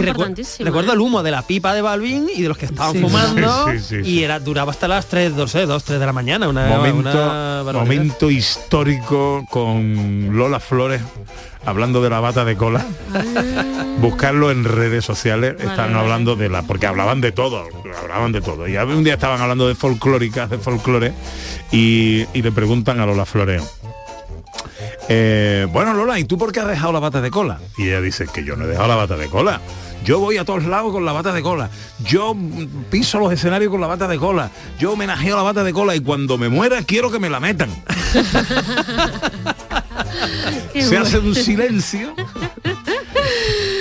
Speaker 4: recu- recuerdo
Speaker 2: ¿eh?
Speaker 4: el humo de la pipa de Balvin y de los que estaban
Speaker 1: Sí.
Speaker 4: fumando
Speaker 1: Sí, sí, sí,
Speaker 4: y era duraba hasta las 3, 2, 2, 3 de la mañana. Una,
Speaker 1: momento,
Speaker 4: una
Speaker 1: momento histórico con Lola Flores hablando de la bata de cola. Buscarlo en redes sociales, están hablando de la, porque hablaban de todo, hablaban de todo. Y un día estaban hablando de folclóricas, de folclore, y, y le preguntan a Lola Flores. eh, bueno Lola, ¿y tú por qué has dejado la bata de cola? Y ella dice que yo no he dejado la bata de cola. Yo voy a todos lados con la bata de cola. Yo piso los escenarios con la bata de cola. Yo homenajeo la bata de cola y cuando me muera quiero que me la metan.
Speaker 2: Qué
Speaker 1: se
Speaker 2: bueno.
Speaker 1: hace un silencio.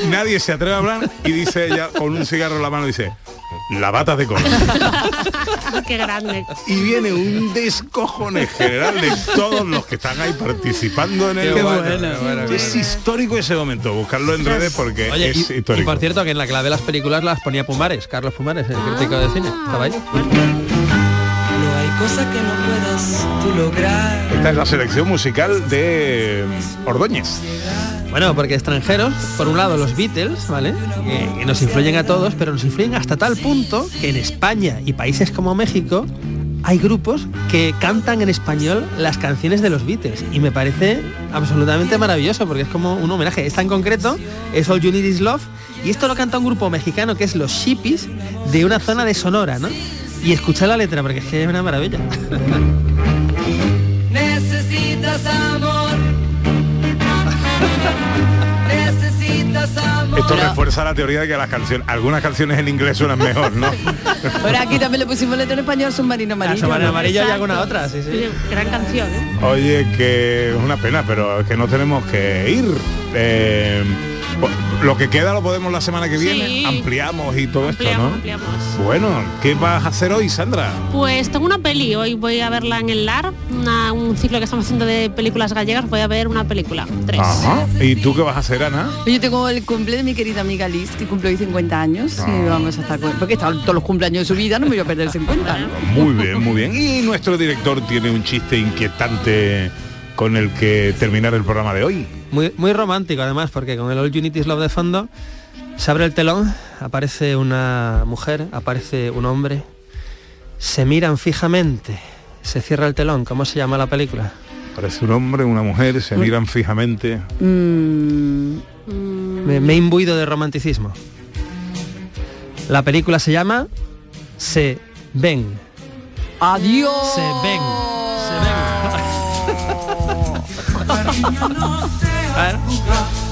Speaker 1: Nadie se atreve a hablar y dice ella con un cigarro en la mano dice, la bata de cola.
Speaker 2: Qué grande.
Speaker 1: Y viene un descojone general de todos los que están ahí participando en el
Speaker 4: Qué
Speaker 1: debate.
Speaker 4: bueno, bueno,
Speaker 1: Es histórico ese momento, buscarlo en redes porque
Speaker 4: Oye,
Speaker 1: es
Speaker 4: y, y
Speaker 1: histórico.
Speaker 4: por cierto que en la clave de las películas las ponía Pumares, Carlos Pumares, el crítico de cine. Estaba ahí.
Speaker 16: Cosa que no puedas tú lograr.
Speaker 1: Esta es la selección musical de Ordóñez.
Speaker 4: Bueno, porque extranjeros, por un lado los Beatles, ¿vale? Que, que nos influyen a todos, pero nos influyen hasta tal punto que en España y países como México hay grupos que cantan en español las canciones de los Beatles y me parece absolutamente maravilloso porque es como un homenaje. Esta en concreto es All You Need Is Love y esto lo canta un grupo mexicano que es Los Shippies de una zona de Sonora, ¿no? Y escucha la letra porque es que es una maravilla.
Speaker 16: Necesitas amor. Necesitas amor.
Speaker 1: Esto refuerza la teoría de que las canciones, algunas canciones en inglés suenan mejor, ¿no?
Speaker 3: Ahora aquí también le pusimos letra en español, submarino amarillo.
Speaker 4: Submarino
Speaker 3: ¿no?
Speaker 4: amarillo y alguna otra, sí, sí.
Speaker 2: Oye, Gran canción, ¿eh?
Speaker 1: Oye, que es una pena, pero es que no tenemos que ir. Eh, lo que queda lo podemos la semana que viene.
Speaker 2: Sí.
Speaker 1: Ampliamos y todo esto, ¿no?
Speaker 2: ampliamos.
Speaker 1: Bueno, ¿qué vas a hacer hoy, Sandra?
Speaker 2: Pues tengo una peli, hoy voy a verla en el LAR, una- un ciclo que estamos haciendo de películas gallegas, voy a ver una película, tres.
Speaker 1: Ajá. ¿Y tú qué vas a hacer, Ana?
Speaker 3: Yo tengo el cumple de mi querida amiga Liz, que cumple hoy 50 años
Speaker 1: Ah.
Speaker 3: y vamos a estar con... Porque están todos los cumpleaños de su vida, no me voy a perder 50, ¿no?
Speaker 1: Muy bien, muy bien. Y nuestro director tiene un chiste inquietante con el que terminar el programa de hoy.
Speaker 4: Muy, muy romántico además, porque con el All Unity Love de fondo se abre el telón, aparece una mujer, aparece un hombre, se miran fijamente, se cierra el telón. ¿Cómo se llama la película?
Speaker 1: Parece un hombre, una mujer, se miran fijamente.
Speaker 3: Mm,
Speaker 4: Me, me he imbuido de romanticismo. La película se llama Se ven.
Speaker 3: Adiós.
Speaker 4: Se ven.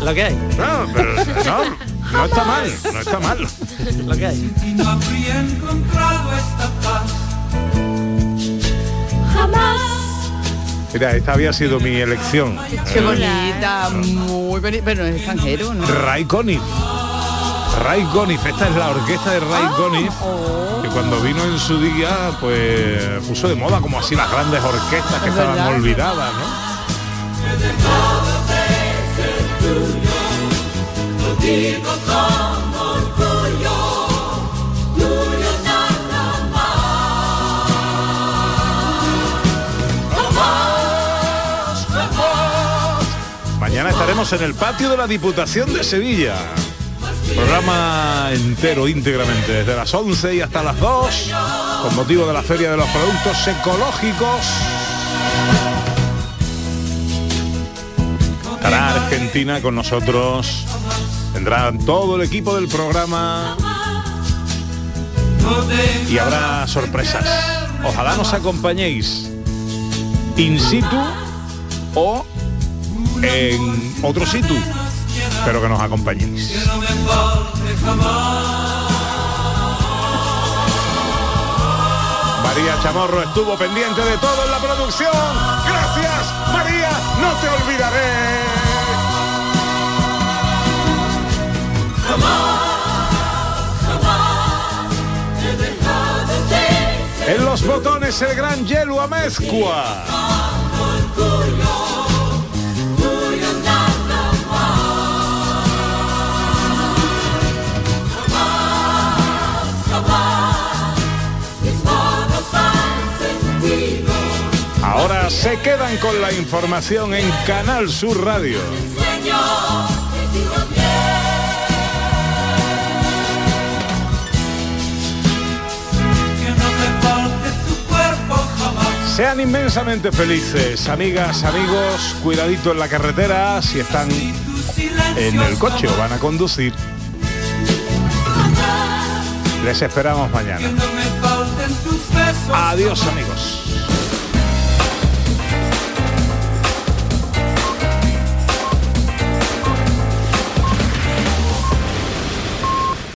Speaker 4: Lo que hay.
Speaker 1: No, pero no, no está mal, no está mal.
Speaker 4: Lo que hay.
Speaker 16: Y no habría encontrado esta paz.
Speaker 6: Jamás.
Speaker 1: Mira, esta había sido mi elección.
Speaker 3: Qué bonita, muy bonita. Bueno, es extranjero, ¿no?
Speaker 1: Ray Conniff. Ray Conniff, esta es la orquesta de Ray Conniff, que cuando vino en su día, pues puso de moda como así las grandes orquestas que
Speaker 3: Es
Speaker 1: estaban
Speaker 3: verdad.
Speaker 1: olvidadas, ¿no? Mañana estaremos en el patio de la Diputación de Sevilla. Programa entero, íntegramente, desde las 11 y hasta las 2, con motivo de la Feria de los Productos Ecológicos. Estará Argentina con nosotros. Tendrán todo el equipo del programa y habrá sorpresas. Ojalá nos acompañéis in situ o en otro sitio, pero que nos acompañéis. María Chamorro estuvo pendiente de todo en la producción. Gracias, María, no te olvidaré. En los botones el gran Yelu Amezcua. Ahora se quedan con la información en Canal Sur Radio. Sean inmensamente felices, amigas, amigos, cuidadito en la carretera si están en el coche o van a conducir. Les esperamos mañana. Adiós amigos.